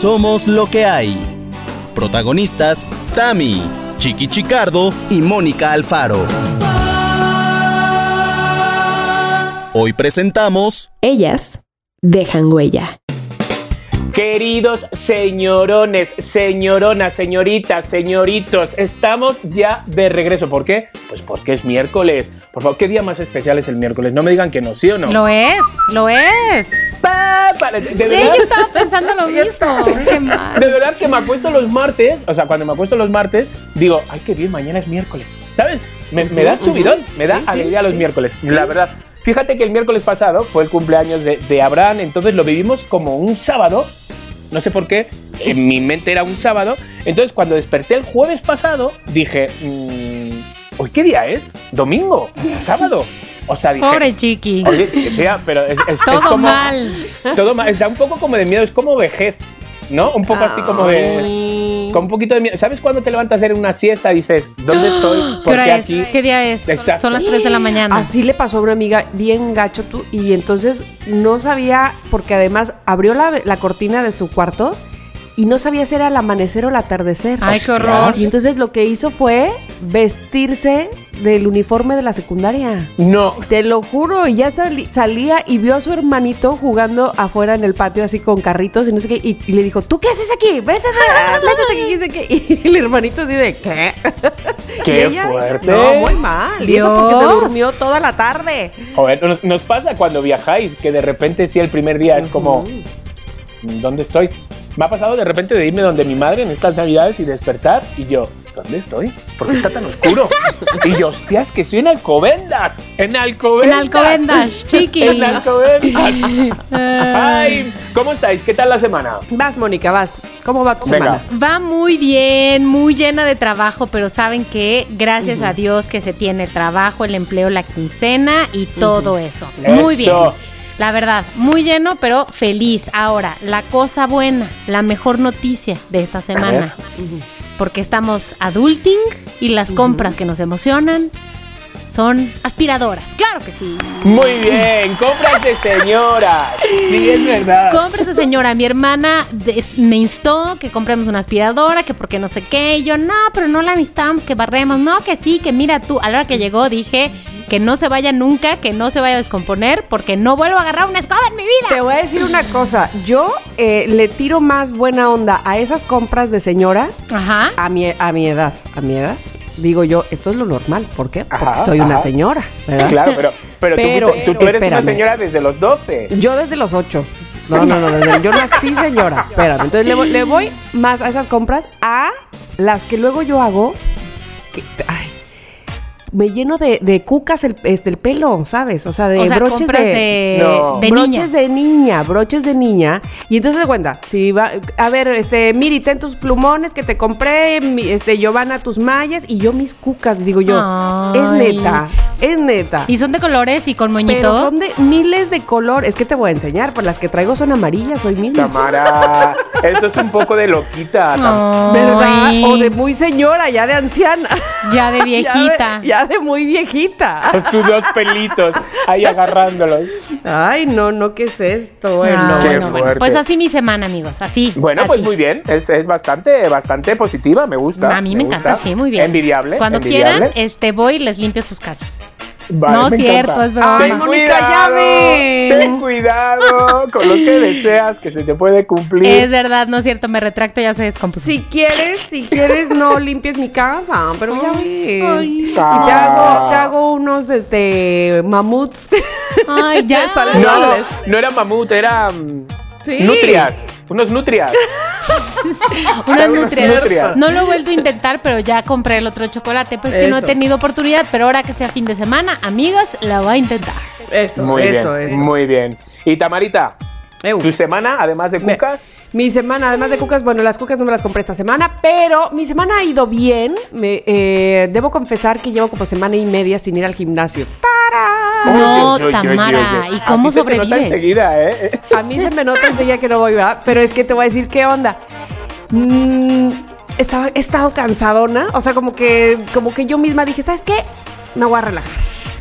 Somos lo que hay. Protagonistas, Tami, Chiqui Chicardo y Mónica Alfaro. Hoy presentamos... Ellas dejan huella. Queridos señorones, señoronas, señoritas, señoritos, estamos ya de regreso. ¿Por qué? Pues porque es miércoles. Por favor, ¿qué día más especial es el miércoles? No me digan que no, ¿sí o no? Lo es, lo es. Pa, pa, de, de Sí, verdad, yo estaba pensando lo mismo. Qué mal. de verdad que me acuesto los martes, o sea, cuando me acuesto los martes, digo, ay, qué bien, mañana es miércoles. ¿Sabes? Me, me da subidón, me da alegría los miércoles, la verdad. Fíjate que el miércoles pasado fue el cumpleaños de, de Abraham, entonces lo vivimos como un sábado. No sé por qué, en mi mente era un sábado. Entonces, cuando desperté el jueves pasado, dije, mm, ¿hoy qué día es? ¿Domingo? ¿Sábado? O sea, dije, Pobre chiqui. Oye, tía, pero es, es- es Todo como, mal. Todo mal. Da un poco como de miedo, es como vejez, ¿no? Un poco así como de. Con un poquito de miedo. ¿Sabes cuando te levantas a hacer una siesta y dices, ¿dónde estoy? ¿Qué ¿Por hora qué es? aquí? ¿Qué día es? Exacto. Son las 3 de la mañana. Así le pasó a una amiga bien gacho tú y entonces no sabía, porque además abrió la, la cortina de su cuarto y no sabía si era el amanecer o el atardecer. Ay, qué horror. Y entonces lo que hizo fue vestirse del uniforme de la secundaria. No. Te lo juro, y ya sali- salía y vio a su hermanito jugando afuera en el patio así con carritos y no sé qué, y, y le dijo, ¿tú qué haces aquí? Métete, métete aquí, qué. Y el hermanito así de, ¿qué? Qué Y ella, fuerte. No, muy mal. Y eso porque se Dios. durmió toda la tarde. Joder, nos, nos pasa cuando viajáis, que de repente sí el primer día es como, ¿dónde estoy? Me ha pasado de repente de irme donde mi madre en estas navidades y despertar y yo, ¿dónde estoy? ¿Por qué está tan oscuro? y yo, hostias, que estoy en Alcobendas. En Alcobendas. En Alcobendas, chiqui. en Alcobendas. Ay, ¿cómo estáis? ¿Qué tal la semana? Vas, Mónica, vas. ¿Cómo va tu Venga. semana? Va muy bien, muy llena de trabajo, pero saben que gracias a Dios que se tiene el trabajo, el empleo, la quincena y todo eso. Muy bien. La verdad, muy lleno, pero feliz. Ahora, la cosa buena, la mejor noticia de esta semana. Porque estamos adulting y las compras que nos emocionan son aspiradoras. Claro que sí. Muy bien, compras de señora. Sí, es verdad. Compras de señora. Mi hermana me instó que compremos una aspiradora, que porque no sé qué. Y yo, no, pero no la necesitamos, que barremos. No, que sí, que mira tú. A la hora que llegó dije que no se vaya nunca, que no se vaya a descomponer, porque no vuelvo a agarrar una escoba en mi vida. Te voy a decir una cosa. Yo eh, le tiro más buena onda a esas compras de señora Ajá. a mi, a mi edad. A mi edad. Digo yo, esto es lo normal. ¿Por qué? Porque Ajá, soy una señora, ¿verdad? Claro, pero, pero, tú Pero, tú, tú eres una señora desde los 12. Yo desde los ocho. No, no, no, desde- yo nací señora. Espérame. Entonces le voy, le voy más a esas compras a las que luego yo hago. que- me lleno de, de cucas el, este, el pelo, ¿sabes? O sea, de o sea, broches de, de, No. de broches niña. de niña, broches de niña. Y entonces de cuenta, si va, a ver, este, Miri, ten tus plumones que te compré, mi- este, Giovanna, tus mallas, y yo mis cucas, digo yo. Ay. Es neta, es neta. Y son de colores y con moñito. Pero son de miles de color. Es que te voy a enseñar, pues las que traigo son amarillas hoy mismo. Tamara, eso es un poco de loquita. ¿Verdad? O de muy señora, ya de anciana. Ya de viejita. Ya de, ya de muy viejita. Con sus dos pelitos ahí agarrándolos. Ay, no, no, ¿qué es esto? Bueno, Ah, Qué bueno, bueno. fuerte. Pues así mi semana, amigos. Así. Bueno, pues muy bien. Es, es bastante, bastante positiva. Me gusta. A mí me, encanta, gusta. sí, muy bien. Envidiable. Cuando envidiable. quieran, este, voy y les limpio sus casas. Vale, no, me cierto, encanta. es broma. Ay, Ten Mónica, cuidado, ya ven. Ten cuidado con lo que deseas que se te puede cumplir. Es verdad, no es cierto, me retracto, ya se descompuso. Si quieres, si quieres, no limpies mi casa, pero ya ves. Ay. Y te hago, te hago unos, este, mamuts. Ay, ya. No, no era mamut, era mm, Sí. nutrias. Unos nutrias. Unas Unas nutrias. nutrias. No lo he vuelto a intentar, pero ya compré el otro chocolate. Pues que no he tenido oportunidad, pero ahora que sea fin de semana, amigas, la voy a intentar. Eso, Muy eso, bien, eso. muy bien. Y Tamarita, Eu. tu semana, además de Me- cucas, Mi semana, además de cucas, bueno, las cucas no me las compré esta semana, pero mi semana ha ido bien. Me, eh, debo confesar que llevo como semana y media sin ir al gimnasio. No, oye, oye, Tamara, oye. ¿y cómo A ti se te nota sobrevives? enseguida, ¿eh? A mí se me nota enseguida que no voy, ¿verdad? Pero es que te voy a decir qué onda. Mm, estaba, he estado cansadona, o sea, como que, como que yo misma dije, ¿sabes qué? Me voy a relajar.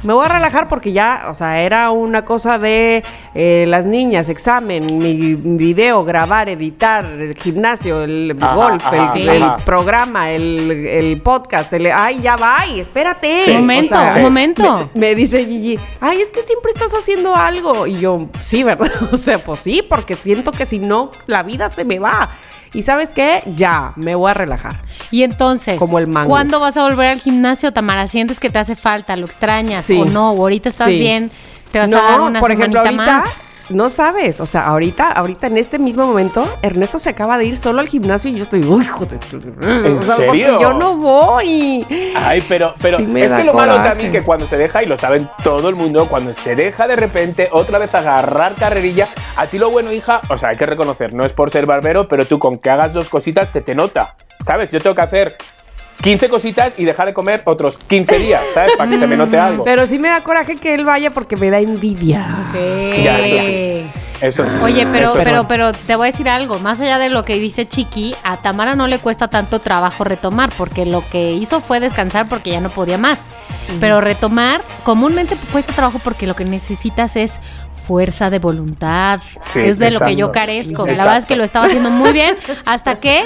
Me voy a relajar porque ya, o sea, era una cosa de eh, las niñas, examen, mi video, grabar, editar, el gimnasio, el Ajá, golf, el, ajá, el ajá. programa, el, el podcast, el, ay, ya va, ay, espérate. Un momento, un momento. Me, me dice Gigi, ay, es que siempre estás haciendo algo. Y yo, sí, ¿verdad? O sea, pues sí, porque siento que si no, la vida se me va. Y sabes qué? Ya, me voy a relajar. Y entonces, Como el mango. ¿cuándo vas a volver al gimnasio, Tamara? ¿Sientes que te hace falta? ¿Lo extrañas? Sí. ¿O no? ¿O ahorita estás Sí. bien? ¿Te vas a dar una por ejemplo, semanita ahorita, más? No sabes, o sea, ahorita, ahorita en este mismo momento, Ernesto se acaba de ir solo al gimnasio y yo estoy, uy, joder. ¿En o sea, serio? Porque yo no voy. Ay, pero, pero Sí es que lo malo también que cuando se deja, y lo saben todo el mundo, cuando se deja de repente otra vez agarrar carrerilla, a ti lo bueno, hija, o sea, hay que reconocer, no es por ser barbero, pero tú con que hagas dos cositas se te nota. ¿Sabes? Yo tengo que hacer 15 cositas y dejar de comer otros 15 días, ¿sabes? Para que se me note algo. Pero sí me da coraje que él vaya porque me da envidia. Sí. Ya, eso sí. Eso sí. Oye, pero, Eso pero, pero te voy a decir algo. Más allá de lo que dice Chiqui, a Tamara no le cuesta tanto trabajo retomar, porque lo que hizo fue descansar porque ya no podía más. Pero retomar comúnmente cuesta trabajo porque lo que necesitas es fuerza de voluntad. Sí, es de lo que yo exacto. carezco. La verdad es que lo estaba haciendo muy bien hasta que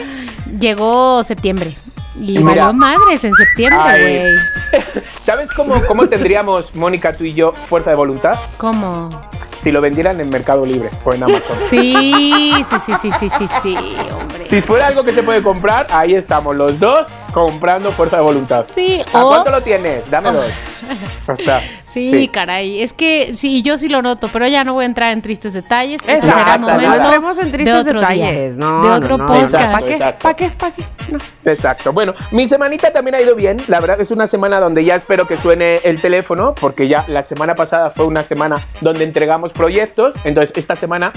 llegó septiembre. Y Mira. valió madres en septiembre, güey. ¿Sabes cómo, cómo tendríamos, Mónica, tú y yo, fuerza de voluntad? ¿Cómo? Si lo vendieran en Mercado Libre o en Amazon. Sí, sí, sí, sí, sí, sí, sí, hombre. Si fuera algo que se puede comprar, ahí estamos los dos comprando fuerza de voluntad. Sí, ¿A o- cuánto lo tienes? Dame dos. O sea, Sí, caray, es que sí, yo sí lo noto, pero ya no voy a entrar en tristes detalles. Eso Exacto, será no momento entremos en de tristes otro detalles, día, no, de no, otro no, podcast. exacto. ¿Para qué? ¿Para qué? ¿Para qué? No. Exacto. Bueno, mi semanita también ha ido bien. La verdad es una semana donde ya espero que suene el teléfono, porque ya la semana pasada fue una semana donde entregamos proyectos. Entonces, esta semana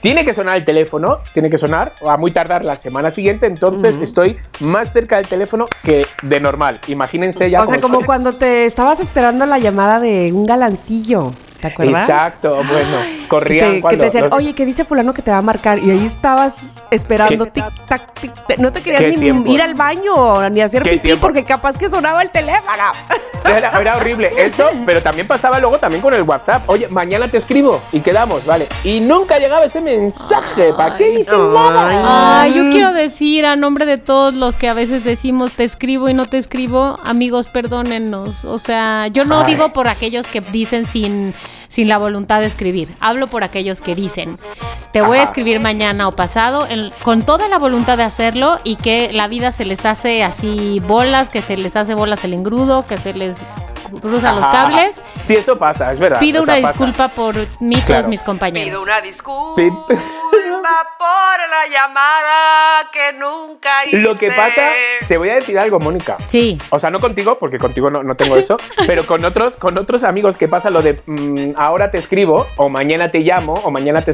tiene que sonar el teléfono, tiene que sonar, o a muy tardar la semana siguiente. Entonces, estoy más cerca del teléfono que de normal. Imagínense ya. O sea, cómo como estoy. cuando te estabas esperando la llamada de un galancillo. ¿Te acuerdas? Exacto, bueno, corrían que cuando. te decían, los- oye, que dice fulano que te va a marcar. Y ahí estabas esperando, tic, tac, tic, tac. No te querías ¿Qué ni ir al baño, ni hacer ¿Qué pipí, porque capaz que sonaba el teléfono. Era, era horrible eso, pero también pasaba luego también con el WhatsApp. Oye, mañana te escribo y quedamos, ¿vale? Y nunca llegaba ese mensaje. ¿Para qué dicen Ay. nada? Ay, yo quiero decir a nombre de todos los que a veces decimos te escribo y no te escribo, amigos, perdónennos. O sea, yo no Ay. digo por aquellos que dicen sin, sin la voluntad de escribir. Hablo por aquellos que dicen, te voy a escribir mañana o pasado, en- con toda la voluntad de hacerlo y que la vida se les hace así bolas, que se les hace bolas el engrudo, que se les cruzan los cables. Sí, eso pasa, es verdad. Pido o sea, una pasa. disculpa por mí y todos Claro. mis compañeros. disculpa Sí. por la llamada que nunca hice. Lo que pasa, te voy a decir algo, Mónica. Sí. O sea, no contigo, porque contigo no, no tengo eso, pero con otros, con otros amigos que pasa lo de mm, ahora te escribo, o mañana te llamo, o mañana te...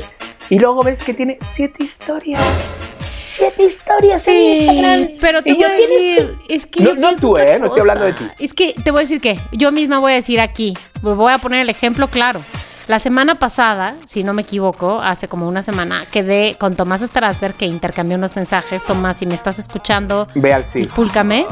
Y luego ves que tiene siete historias. Siete historias en Instagram. Sí, pero te voy yo a decir, es que No- tú, ¿eh? No estoy hablando de ti. Es que te voy a decir que yo misma voy a decir aquí, voy a poner el ejemplo claro. La semana pasada, si no me equivoco, hace como una semana, quedé con Tomás Strasberg que intercambió unos mensajes. Tomás, si me estás escuchando, Ve al sí. Dispúlcame.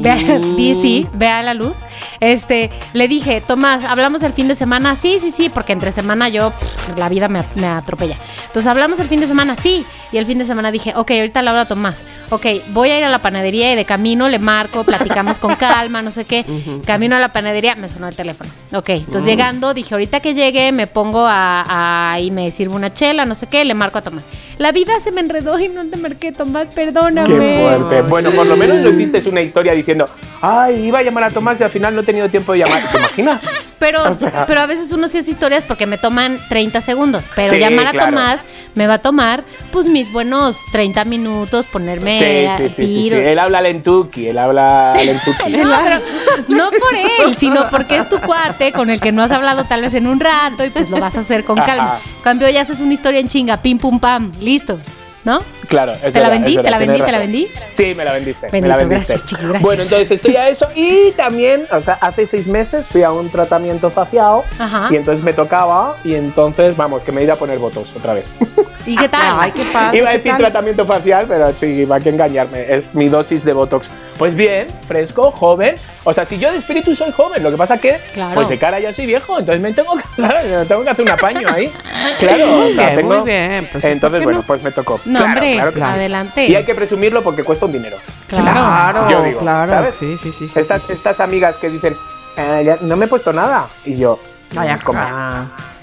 Vea, di sí, vea la luz. Este, le dije, Tomás, hablamos el fin de semana. Sí, sí, sí, porque entre semana yo, pff, la vida me, me atropella. Entonces, hablamos el fin de semana, sí. Y el fin de semana dije, ok, ahorita le hablo a Tomás. Ok, voy a ir a la panadería y de camino le marco, platicamos con calma, no sé qué. Camino a la panadería, me sonó el teléfono. Ok, entonces llegando, dije, ahorita que llegue, me pongo a, a- y me sirvo una chela, no sé qué, le marco a Tomás. La vida se me enredó y no te marqué, Tomás, perdóname. Qué fuerte. Bueno, por lo menos no hiciste una historia diciendo, ay, iba a llamar a Tomás y al final no he tenido tiempo de llamar. ¿Te imaginas? Pero, O sea- pero a veces uno sí hace historias porque me toman 30 segundos. Pero Sí, llamar a claro. Tomás me va a tomar, pues, mis buenos 30 minutos, ponerme Sí, a sí, sí, sí, sí. Él habla lentuki, él habla lentuki. No, pero no por él, sino porque es tu cuate con el que no has hablado tal vez en un rato y pues lo vas a hacer con calma. Ajá. Cambio, ya haces una historia en chinga, pim pum pam, listo, ¿no? Claro, es ¿Te la verdad, vendí? ¿Te la vendí? ¿Te la razón. vendí? Sí, me la vendiste. me la vendiste. gracias, chiqui, gracias. Bueno, entonces estoy a eso y también, o sea, hace seis meses fui a un tratamiento facial Ajá. y entonces me tocaba y entonces, vamos, que me ido a poner votos otra vez. ¿Y qué tal? Ay, qué padre. Iba a ¿qué decir tratamiento facial, pero sí, va a que engañarme. Es mi dosis de Botox. Pues bien, fresco, joven. O sea, si yo de espíritu soy joven, lo que pasa que, Claro. pues de cara ya soy viejo, entonces me tengo que, tengo que hacer un apaño ahí. Claro, o sea, bien, tengo- muy bien, pues, ¿por entonces, bueno, no? pues me tocó. No, Claro, hombre, claro que sí. adelante. Y hay que presumirlo porque cuesta un dinero. Claro, Yo digo, claro. ¿sabes? Sí, sí, sí. sí, Estas, sí, sí. estas amigas que dicen, "Eh, ya no me he puesto nada. Y yo, Ay.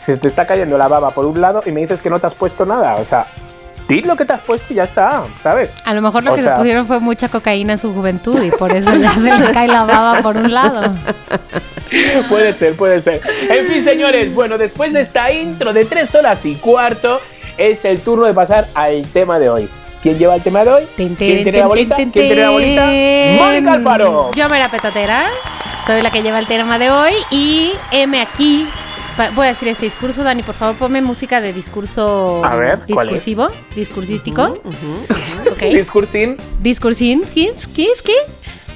Se te está cayendo la baba por un lado y me dices que no te has puesto nada. O sea, di lo que te has puesto y ya está, ¿sabes? A lo mejor lo O que sea- se pusieron fue mucha cocaína en su juventud y por eso ya se les cae la baba por un lado. puede ser, puede ser. En fin, señores, bueno, después de esta intro de tres horas y cuarto, es el turno de pasar al tema de hoy. ¿Quién lleva el tema de hoy? ¿Quién tiene la bolita? ¿Quién tiene la bolita? Mónica Alfaro. Yo me la petatera, soy la que lleva el tema de hoy y M aquí. Voy a decir este discurso, Dani, por favor, ponme música de discurso A ver, ¿cuál es? discursivo, discursístico, Ujú, ujú. ¿ok? Discursín. Discursín, ¿qué? ¿Qué? ¿Qué?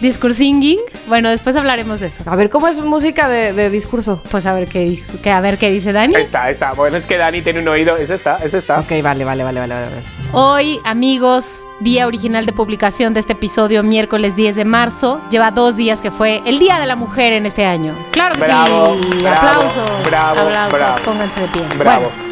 Discursinging. Bueno, después hablaremos de eso. A ver, ¿cómo es música de, de discurso? Pues a ver qué, dice- que- a ver qué dice Dani. Está, está. Bueno, es que Dani tiene un oído. Ese está, ese está. Ok, vale, vale, vale, vale, vale. Hoy, amigos, día original de publicación de este episodio, miércoles 10 de marzo. Lleva dos días que fue el Día de la Mujer en este año. Claro que Bravo, sí. bravo, aplausos. bravo, aplausos. bravo. Pónganse de pie. Bravo. Bueno,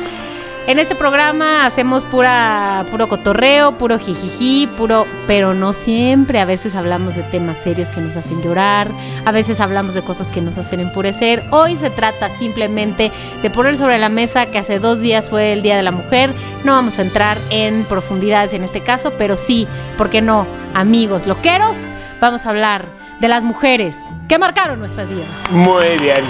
en este programa hacemos pura, puro cotorreo, puro jijiji, puro, pero no siempre. A veces hablamos de temas serios que nos hacen llorar, a veces hablamos de cosas que nos hacen enfurecer. Hoy se trata simplemente de poner sobre la mesa que hace dos días fue el Día de la Mujer. No vamos a entrar en profundidades en este caso, pero sí, ¿por qué no? Amigos loqueros, vamos a hablar de las mujeres que marcaron nuestras vidas. Muy bien.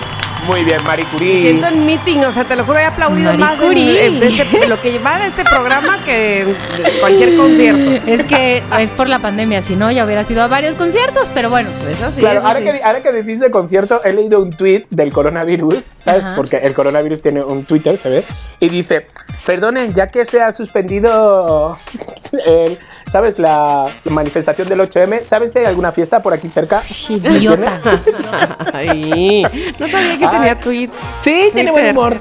Muy bien, Marie Me Curie. siento en meeting, o sea, te lo juro, he aplaudido Marie más en, en este- lo que va de este programa que cualquier concierto. Es que es por la pandemia, si no ya hubiera sido a varios conciertos, pero bueno. Eso sí, Claro, eso ahora, sí. que, ahora que decís de concierto, he leído un tweet del coronavirus, ¿sabes? Ajá. Porque el coronavirus tiene un Twitter, ¿se ve? Y dice, perdonen, ya que se ha suspendido, el- ¿sabes? La manifestación del 8M, ¿saben si hay alguna fiesta por aquí cerca? Idiota. Ay, no sabía que Ay. tenía tweet. Sí, tiene buen humor.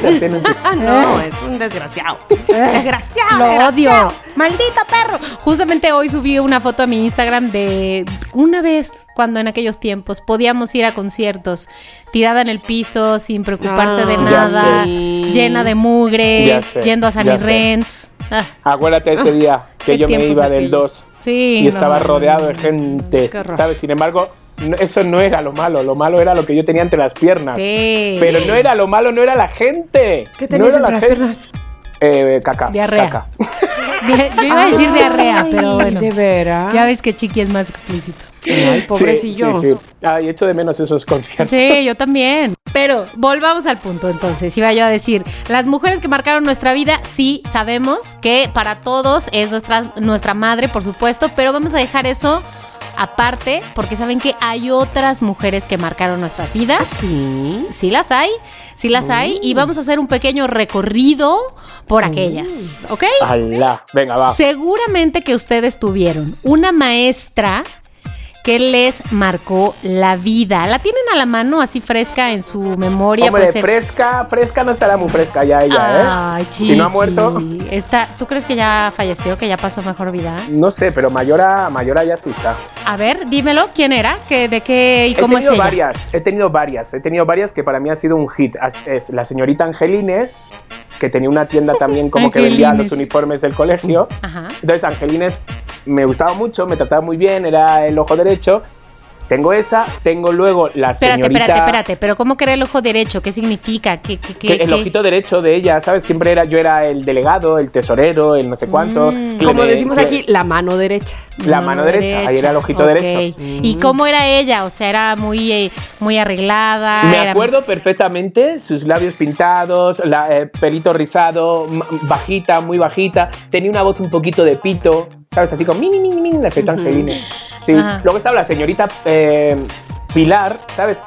Twitter. Ah, no, es un desgraciado. Desgraciado. Lo odio. Maldito perro. Justamente hoy subí una foto a mi Instagram de una vez cuando en aquellos tiempos podíamos ir a conciertos tirada en el piso sin preocuparse Ah, de nada, llena de mugre, yendo a San. Rents. Ah, Acuérdate ese día que yo me iba del aquellos. 2 Sí. y no, estaba no, rodeado no, de no. gente. ¿sabes? Sin embargo, no- eso no era lo malo, lo malo era lo que yo tenía entre las piernas. Sí. Pero no era lo malo, no era la gente. ¿Qué no tenías era entre la las gente. piernas? Eh, caca. Diarrea. caca. Yo iba a decir diarrea, pero bueno. De veras. Ya ves que Chiqui es más explícito. Ay, pobrecillo. Sí, sí, sí. Ay, echo de menos esos conciertos. Sí, yo también. Pero volvamos al punto entonces. Iba yo a decir, las mujeres que marcaron nuestra vida, sí sabemos que para todos es nuestra, nuestra madre, por supuesto, pero vamos a dejar eso aparte porque saben que hay otras mujeres que marcaron nuestras vidas. Sí. Sí las hay, sí las hay. Y vamos a hacer un pequeño recorrido por aquellas, ¿ok? Alá. Venga, va. Seguramente que ustedes tuvieron una maestra que les marcó la vida. ¿La tienen a la mano así fresca en su memoria? Hombre, ser- fresca, fresca no estará muy fresca ya ella, ¿eh? Ay, Si no ha muerto, chiqui. Está, ¿Tú crees que ya falleció, que ya pasó mejor vida? no sé, pero Mayora, Mayora ya sí está. A ver, dímelo, ¿quién era? ¿Qué, ¿De qué y He cómo es tenido ella? varias, he tenido varias, he tenido varias que para mí ha sido un hit. Es la señorita Angelines, que tenía una tienda también como que vendía los uniformes del colegio. Ajá. Entonces Angelines me gustaba mucho, me trataba muy bien, era el ojo derecho. Tengo esa, tengo luego la Espérate, señorita... espérate, espérate. Pero ¿cómo que era el ojo derecho? ¿Qué significa? ¿Qué, qué, qué, que el qué? ojito derecho de ella, ¿sabes? Siempre era, yo era el delegado, el tesorero, el no sé cuánto. Mm. Como le- decimos aquí, la mano derecha. La mano derecha, ahí era el ojito derecho. ¿Y cómo era ella? O sea, era muy, eh, muy arreglada. Me era- acuerdo perfectamente, sus labios pintados, la, eh, pelito rizado, bajita, muy bajita. Tenía una voz un poquito de pito, ¿sabes? Así como mini, mini, mini, la efecto Angelines. Sí. Ajá. Luego estaba la señorita eh, Pilar, ¿sabes?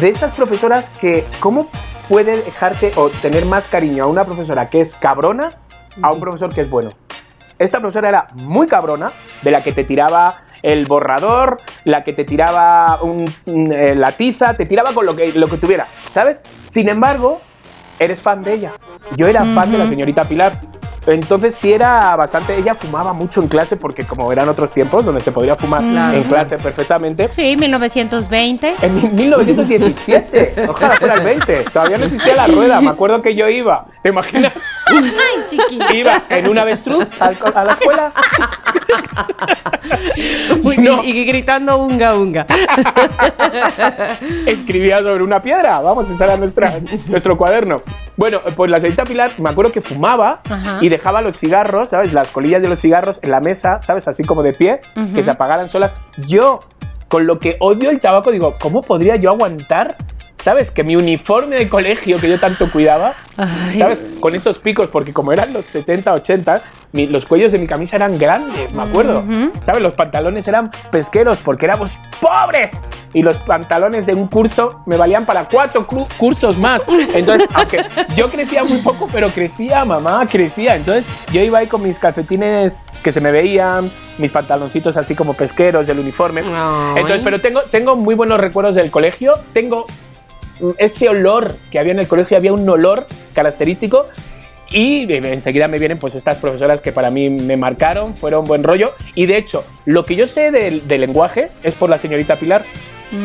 De estas profesoras que, ¿cómo puede dejarte o tener más cariño a una profesora que es cabrona a un profesor que es bueno? Esta profesora era muy cabrona, de la que te tiraba el borrador, la que te tiraba un- eh, la tiza, te tiraba con lo que, lo que tuviera, ¿sabes? Sin embargo, eres fan de ella. Yo era fan de la señorita Pilar. Entonces sí era bastante, ella fumaba mucho en clase porque como eran otros tiempos donde se podría fumar Claro. en clase perfectamente. Sí, 1920. En 1917, ojalá fuera el 20, todavía no existía la rueda, me acuerdo que yo iba, ¿te imaginas? Ay, chiqui. Iba en un avestruz a la escuela. Uy, No. y, y gritando unga unga. escribía sobre una piedra. Vamos, ese era nuestra, nuestro cuaderno. Bueno, pues la señorita Pilar, me acuerdo que fumaba Ajá. y dejaba los cigarros, ¿sabes? Las colillas de los cigarros en la mesa, ¿sabes? Así como de pie, que se apagaran solas. Yo, con lo que odio el tabaco, digo, ¿cómo podría yo aguantar? ¿Sabes? Que mi uniforme de colegio que yo tanto cuidaba, Ay. ¿sabes? Con esos picos, porque como eran los 70, 80, mi- los cuellos de mi camisa eran grandes, me acuerdo. Ujú. ¿Sabes? Los pantalones eran pesqueros porque éramos pobres. Y los pantalones de un curso me valían para cuatro cursos más. Entonces, aunque yo crecía muy poco, pero crecía, mamá, crecía. Entonces, yo iba ahí con mis calcetines que se me veían, mis pantaloncitos así como pesqueros del uniforme. Ay. Entonces, pero tengo, tengo muy buenos recuerdos del colegio. Tengo ese olor que había en el colegio, había un olor característico. Y eh, enseguida me vienen pues estas profesoras que para mí me marcaron, fueron buen rollo. Y de hecho, lo que yo sé del, lenguaje es por la señorita Pilar.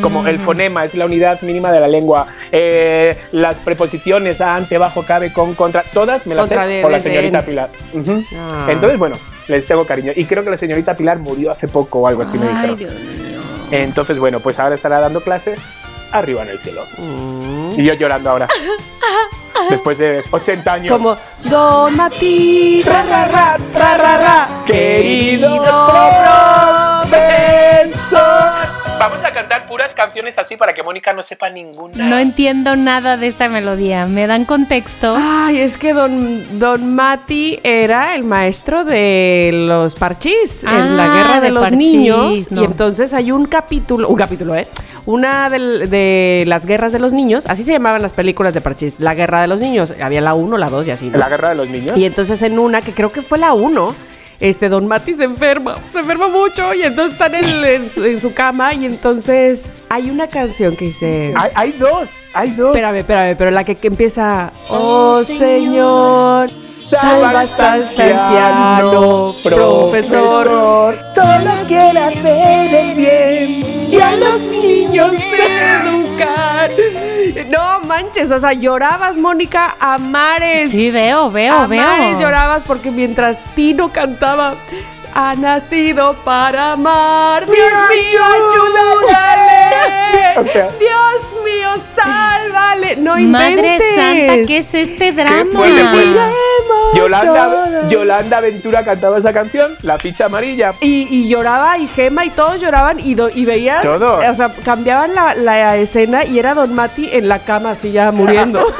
Como el Mm. fonema es la unidad mínima de la lengua, eh, las preposiciones a, ante, bajo, cabe, con, contra, todas me las sé de, por la señorita. Pilar. Ah. Entonces, bueno, les tengo cariño. Y creo que la señorita Pilar murió hace poco o algo así me Ay, dijeron. Dios mío. Entonces, bueno, pues ahora estará dando clases arriba en el cielo. Mm. Y yo llorando ahora. Después de 80 años. Como Don Mati, ra, ra, ra, ra, ra, ra, Querido profesor. Vamos a cantar puras canciones así para que Mónica no sepa ninguna. No entiendo nada de esta melodía. ¿Me dan contexto? Ay, es que don, don Mati era el maestro de los parchís Ah, en la guerra de, de los parchís, niños. no. Y entonces hay un capítulo, un capítulo, ¿eh? Una del- de, las guerras de los niños, así se llamaban las películas de parchís, la guerra de los niños. Había la 1, la 2 y así. ¿no? ¿En la guerra de los niños? Y entonces en una, que creo que fue la 1, este, Don Mati se enferma, se enferma mucho y entonces está en, su, en su cama y entonces hay una canción que dice... Hay, hay dos, hay dos. Espérame, espérame, pero la que, que empieza... Oh Señor, salva a este anciano, profesor, Solo quiere hacer el bien. y a los niños educar. No manches, o sea, llorabas, Mónica, a mares. Sí, veo, veo, A veo. mares llorabas porque mientras Tino cantaba, ha nacido para amar. Dios mío, ayúdale. Dios mío, sálvale. No Madre inventes. Santa, ¿qué es este drama? Iremos Yolanda. Yolanda Ventura cantaba esa canción, La ficha amarilla. Y, y lloraba y Gema y todos lloraban y, do- y veías, Todos. o sea, cambiaban la, la escena y era Don Mati en la cama así ya muriendo.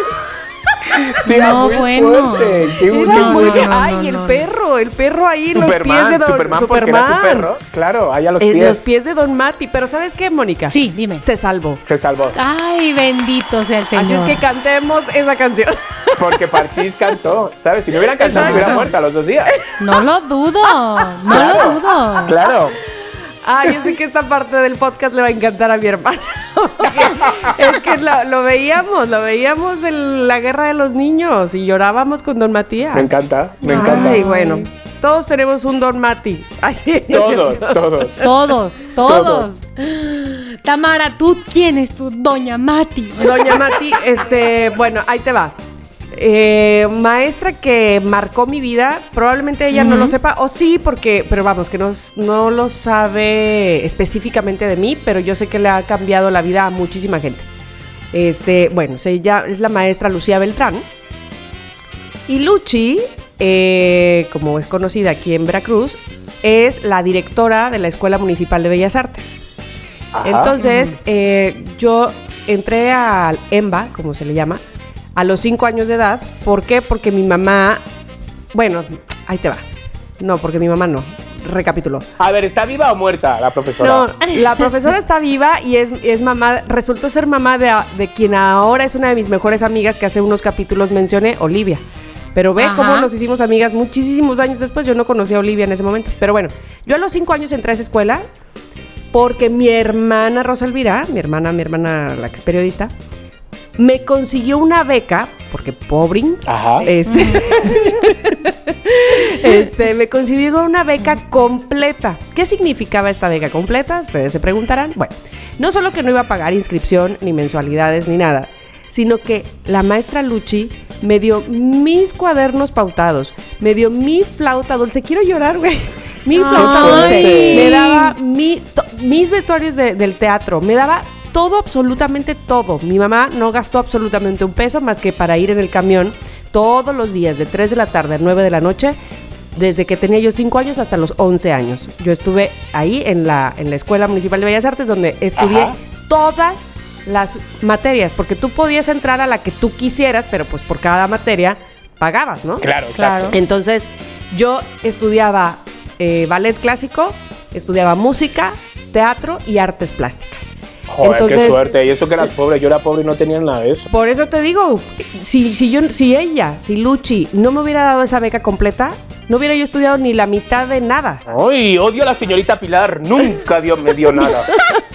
Era No, muy bueno. fuerte, qué Era bonito. muy... no, no, Ay, no, el no. perro, el perro ahí en los pies de Superman, Don Superman, porque era su perro. Claro, ahí a los Eh, pies. los pies de Don Mati. Pero ¿sabes qué, Mónica? Sí, dime. Se salvó. Se salvó. Ay, bendito sea el Señor. Así es que cantemos esa canción. Porque Parchís cantó, ¿sabes? Si no hubieran cantado, Exacto. hubiera muerto a los dos días. No lo dudo, no Claro, lo dudo. Claro. Ah, yo sé que esta parte del podcast le va a encantar a mi hermano. Porque es que lo, lo veíamos, lo veíamos en la guerra de los niños y llorábamos con Don Matías. Me encanta, me encanta. Ay, bueno. Todos tenemos un Don Mati. Ay, Todos, cierto. todos. Todos, todos. Tamara, ¿tú quién es tu doña Mati? Doña Mati, este, bueno, ahí te va. Eh, maestra que marcó mi vida, probablemente ella no lo sepa, o sí, porque, pero vamos, que no, no lo sabe específicamente de mí, pero yo sé que le ha cambiado la vida a muchísima gente. Este, bueno, ella es la maestra Lucía Beltrán. Y Luchi, eh, como es conocida aquí en Veracruz, es la directora de la Escuela Municipal de Bellas Artes. Ajá. Entonces, eh, yo entré al EMBA, como se le llama, a los cinco años de edad. ¿Por qué? Porque mi mamá. Bueno, ahí te va. No, porque mi mamá no. Recapituló. A ver, ¿está viva o muerta la profesora? No, la profesora está viva y es, es mamá, resultó ser mamá de, de quien ahora es una de mis mejores amigas que hace unos capítulos mencioné, Olivia. Pero ve Ajá. cómo nos hicimos amigas muchísimos años después. Yo no conocía a Olivia en ese momento. Pero bueno, yo a los cinco años entré a esa escuela porque mi hermana Rosa Elvira, mi hermana, mi hermana, la que es periodista, me consiguió una beca, porque pobrín, Ajá. este, este, me consiguieron una beca completa. ¿Qué significaba esta beca completa? Ustedes se preguntarán. Bueno, no solo que no iba a pagar inscripción, ni mensualidades, ni nada, sino que la maestra Luchi me dio mis cuadernos pautados, me dio mi flauta dulce. Quiero llorar, güey. Mi flauta Ay. dulce. Me daba mi, to- mis vestuarios de- del teatro. Me daba todo, absolutamente todo. Mi mamá no gastó absolutamente un peso más que para ir en el camión todos los días, de 3 de la tarde a 9 de la noche, desde que tenía yo 5 años hasta los 11 años. Yo estuve ahí en la, en la Escuela Municipal de Bellas Artes, donde estudié Ajá. todas las materias, porque tú podías entrar a la que tú quisieras, pero pues por cada materia pagabas, ¿no? Claro, Claro. exacto. Entonces, yo estudiaba eh, ballet clásico, estudiaba música, teatro y artes plásticas. Joder, qué suerte. Y eso que eras pobre. Yo era pobre y no tenía nada de eso. Por eso te digo, si, si, yo, si ella, si Luchi no me hubiera dado esa beca completa, no hubiera yo estudiado ni la mitad de nada. Ay, odio a la señorita Pilar. Nunca Dios me dio nada.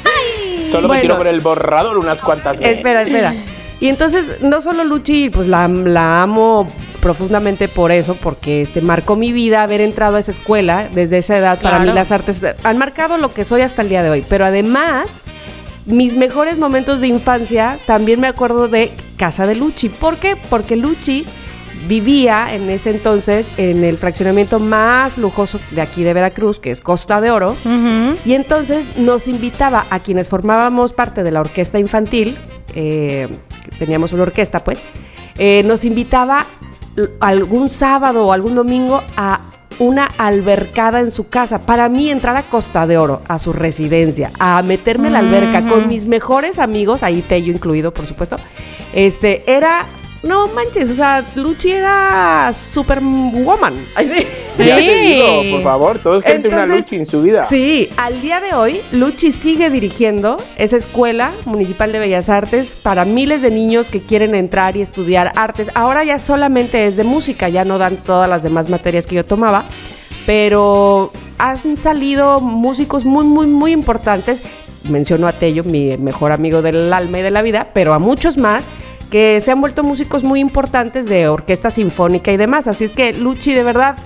Solo me tiró por el borrador unas cuantas veces. Espera, espera. Y entonces, no solo Luchi, pues la, la amo profundamente por eso, porque este marcó mi vida haber entrado a esa escuela desde esa edad. Para mí las artes han marcado lo que soy hasta el día de hoy. Pero además, mis mejores momentos de infancia también me acuerdo de Casa de Luchi. ¿Por qué? Porque Luchi vivía en ese entonces en el fraccionamiento más lujoso de aquí de Veracruz, que es Costa de Oro. Y entonces nos invitaba a quienes formábamos parte de la orquesta infantil, eh, teníamos una orquesta pues, eh, nos invitaba algún sábado o algún domingo a una albercada en su casa. Para mí entrar a Costa de Oro, a su residencia, a meterme en la alberca con mis mejores amigos, ahí Tello incluido, por supuesto, este, era... No manches, o sea, Luchi era superwoman. Ay, sí. Ya te Sí. digo, por favor, todos quieren tener una Entonces, Luchi en su vida. Sí, al día de hoy, Luchi sigue dirigiendo esa escuela municipal de Bellas Artes para miles de niños que quieren entrar y estudiar artes. Ahora ya solamente es de música, ya no dan todas las demás materias que yo tomaba, pero han salido músicos muy, muy, muy importantes. Menciono a Tello, mi mejor amigo del alma y de la vida, pero a muchos más que se han vuelto músicos muy importantes de orquesta sinfónica y demás. Así es que, Luchi, de verdad,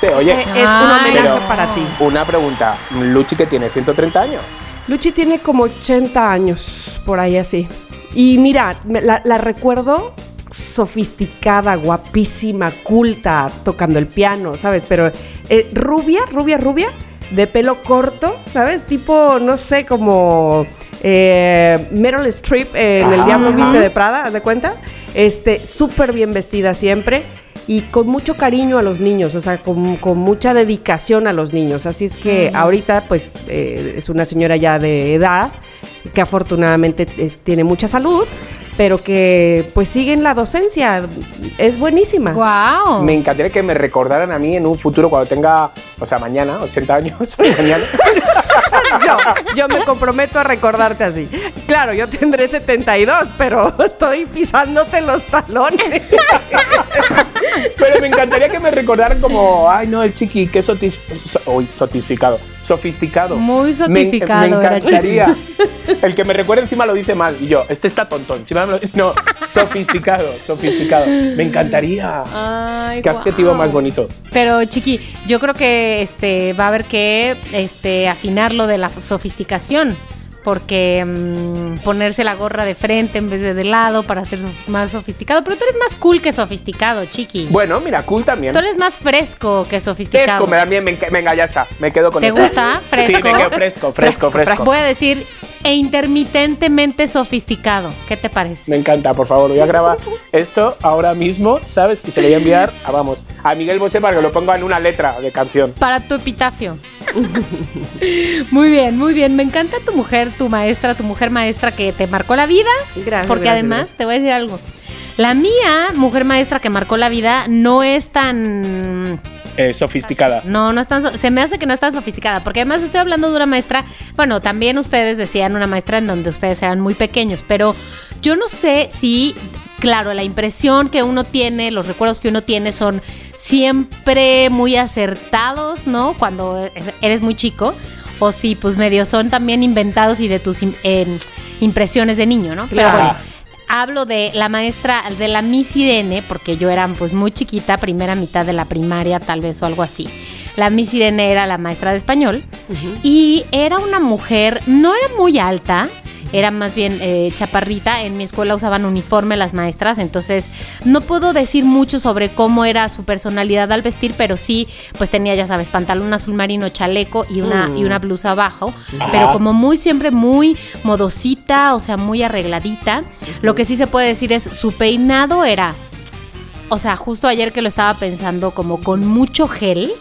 Te- Oye, eh, es un homenaje pero- para ti. una pregunta. Luchi que tiene 130 años. Luchi tiene como 80 años, por ahí así. Y mira, la recuerdo sofisticada, guapísima, culta, tocando el piano, ¿sabes? Pero eh, rubia, rubia, rubia, de pelo corto, ¿sabes? Tipo, no sé, como eh, Meryl Streep en El Diablo Viste de Prada, ¿haz de cuenta? Este, súper bien vestida siempre y con mucho cariño a los niños, o sea, con, con mucha dedicación a los niños. Así es que ahorita, pues, eh, es una señora ya de edad que afortunadamente eh, tiene mucha salud, pero que pues sigue en la docencia. Es buenísima. Guau. Me encantaría que me recordaran a mí en un futuro cuando tenga, o sea, mañana, 80 años, mañana. Yo, yo me comprometo a recordarte así. Claro, yo tendré 72, pero estoy pisándote los talones. Pero me encantaría que me recordaran como, ay no, el chiqui, qué sotis, so- sotificado, sofisticado. Muy sotificado Me, encantaría. El que me recuerde encima lo dice mal y yo, este está tontón. Encima me lo- no, sofisticado, sofisticado. Me encaría. Ay, Qué adjetivo más bonito. Pero chiqui, yo creo que este va a haber que este afinar lo de la sofisticación. Porque mm, ponerse la gorra de frente en vez de de lado para ser más sofisticado. Pero tú eres más cool que sofisticado, chiqui. Bueno, mira, cool también. Tú eres más fresco que sofisticado. Fresco, me da bien, me enca- venga, ya está, me quedo con ¿Te gusta? Sí, Fresco. me quedo fresco, fresco, fresco. Voy a decir e intermitentemente sofisticado. ¿Qué te parece? Me encanta, por favor, voy a grabar esto ahora mismo, ¿sabes? Y se lo voy a enviar a, vamos, a Miguel Bosé para que lo ponga en una letra de canción. Para tu epitafio. muy bien, muy bien. Me encanta tu mujer, tu maestra, tu mujer maestra que te marcó la vida. Gracias. Porque gracias, además, gracias. te voy a decir algo. La mía, mujer maestra que marcó la vida, no es tan. Eh, sofisticada. No, no es tan. so- Se me hace que no es tan sofisticada. Porque además estoy hablando de una maestra. Bueno, también ustedes decían una maestra en donde ustedes eran muy pequeños. Pero yo no sé si. Claro, la impresión que uno tiene, los recuerdos que uno tiene son siempre muy acertados, ¿no? Cuando es- eres muy chico. O si, pues medio son también inventados y de tus em, impresiones de niño, ¿no? Pero Claro. bueno, hablo de la maestra, de la Miss Irene, porque yo era pues muy chiquita, primera mitad de la primaria tal vez o algo así. La Miss Irene era la maestra de español y era una mujer, no era muy alta, era más bien eh, chaparrita. En mi escuela usaban uniforme las maestras, entonces no puedo decir mucho sobre cómo era su personalidad al vestir, pero sí, pues tenía, ya sabes, pantalón azul marino, chaleco y una, y una blusa abajo, pero como muy siempre muy modosita, o sea, muy arregladita. Lo que sí se puede decir es su peinado era o sea, justo ayer que lo estaba pensando, como con mucho gel,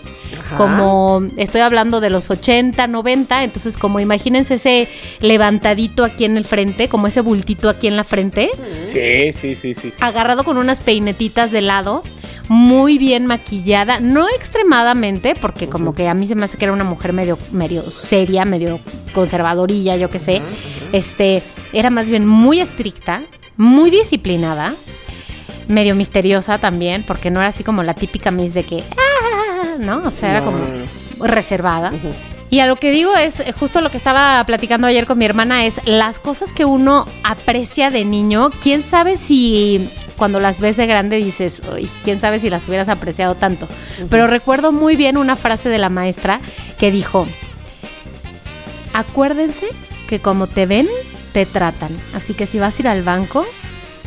como estoy hablando de los 80, 90, entonces como imagínense ese levantadito aquí en el frente, como ese bultito aquí en la frente. Sí, sí, sí, sí. Agarrado con unas peinetitas de lado, muy bien maquillada, no extremadamente, porque como que a mí se me hace que era una mujer medio, medio seria, medio conservadorilla, yo qué sé. Este, era más bien muy estricta, muy disciplinada medio misteriosa también, porque no era así como la típica Miss de que, ah", ¿no? O sea, era como reservada. Y a lo que digo es, eh, justo lo que estaba platicando ayer con mi hermana, es las cosas que uno aprecia de niño, quién sabe si cuando las ves de grande dices, uy, quién sabe si las hubieras apreciado tanto. Pero recuerdo muy bien una frase de la maestra que dijo, acuérdense que como te ven, te tratan. Así que si vas a ir al banco,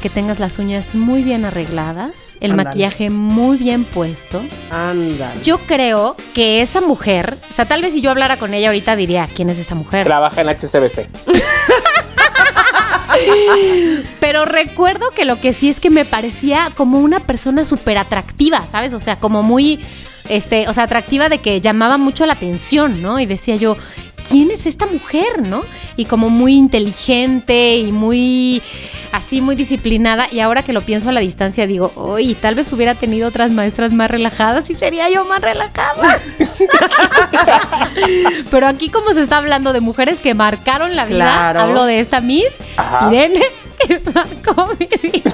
que tengas las uñas muy bien arregladas, el maquillaje muy bien puesto. Ándale. Yo creo que esa mujer, o sea, tal vez si yo hablara con ella ahorita diría, ¿quién es esta mujer? Trabaja en HCBC. Pero recuerdo que lo que sí es que me parecía como una persona súper atractiva, ¿sabes? O sea, como muy, este, o sea, atractiva de que llamaba mucho la atención, ¿no? Y decía yo, ¿quién es esta mujer, no? Y como muy inteligente y muy, así, muy disciplinada. Y ahora que lo pienso a la distancia, digo, uy, tal vez hubiera tenido otras maestras más relajadas y sería yo más relajada. Pero aquí como se está hablando de mujeres que marcaron la vida, Claro. hablo de esta Miss. Irene, que marcó mi vida.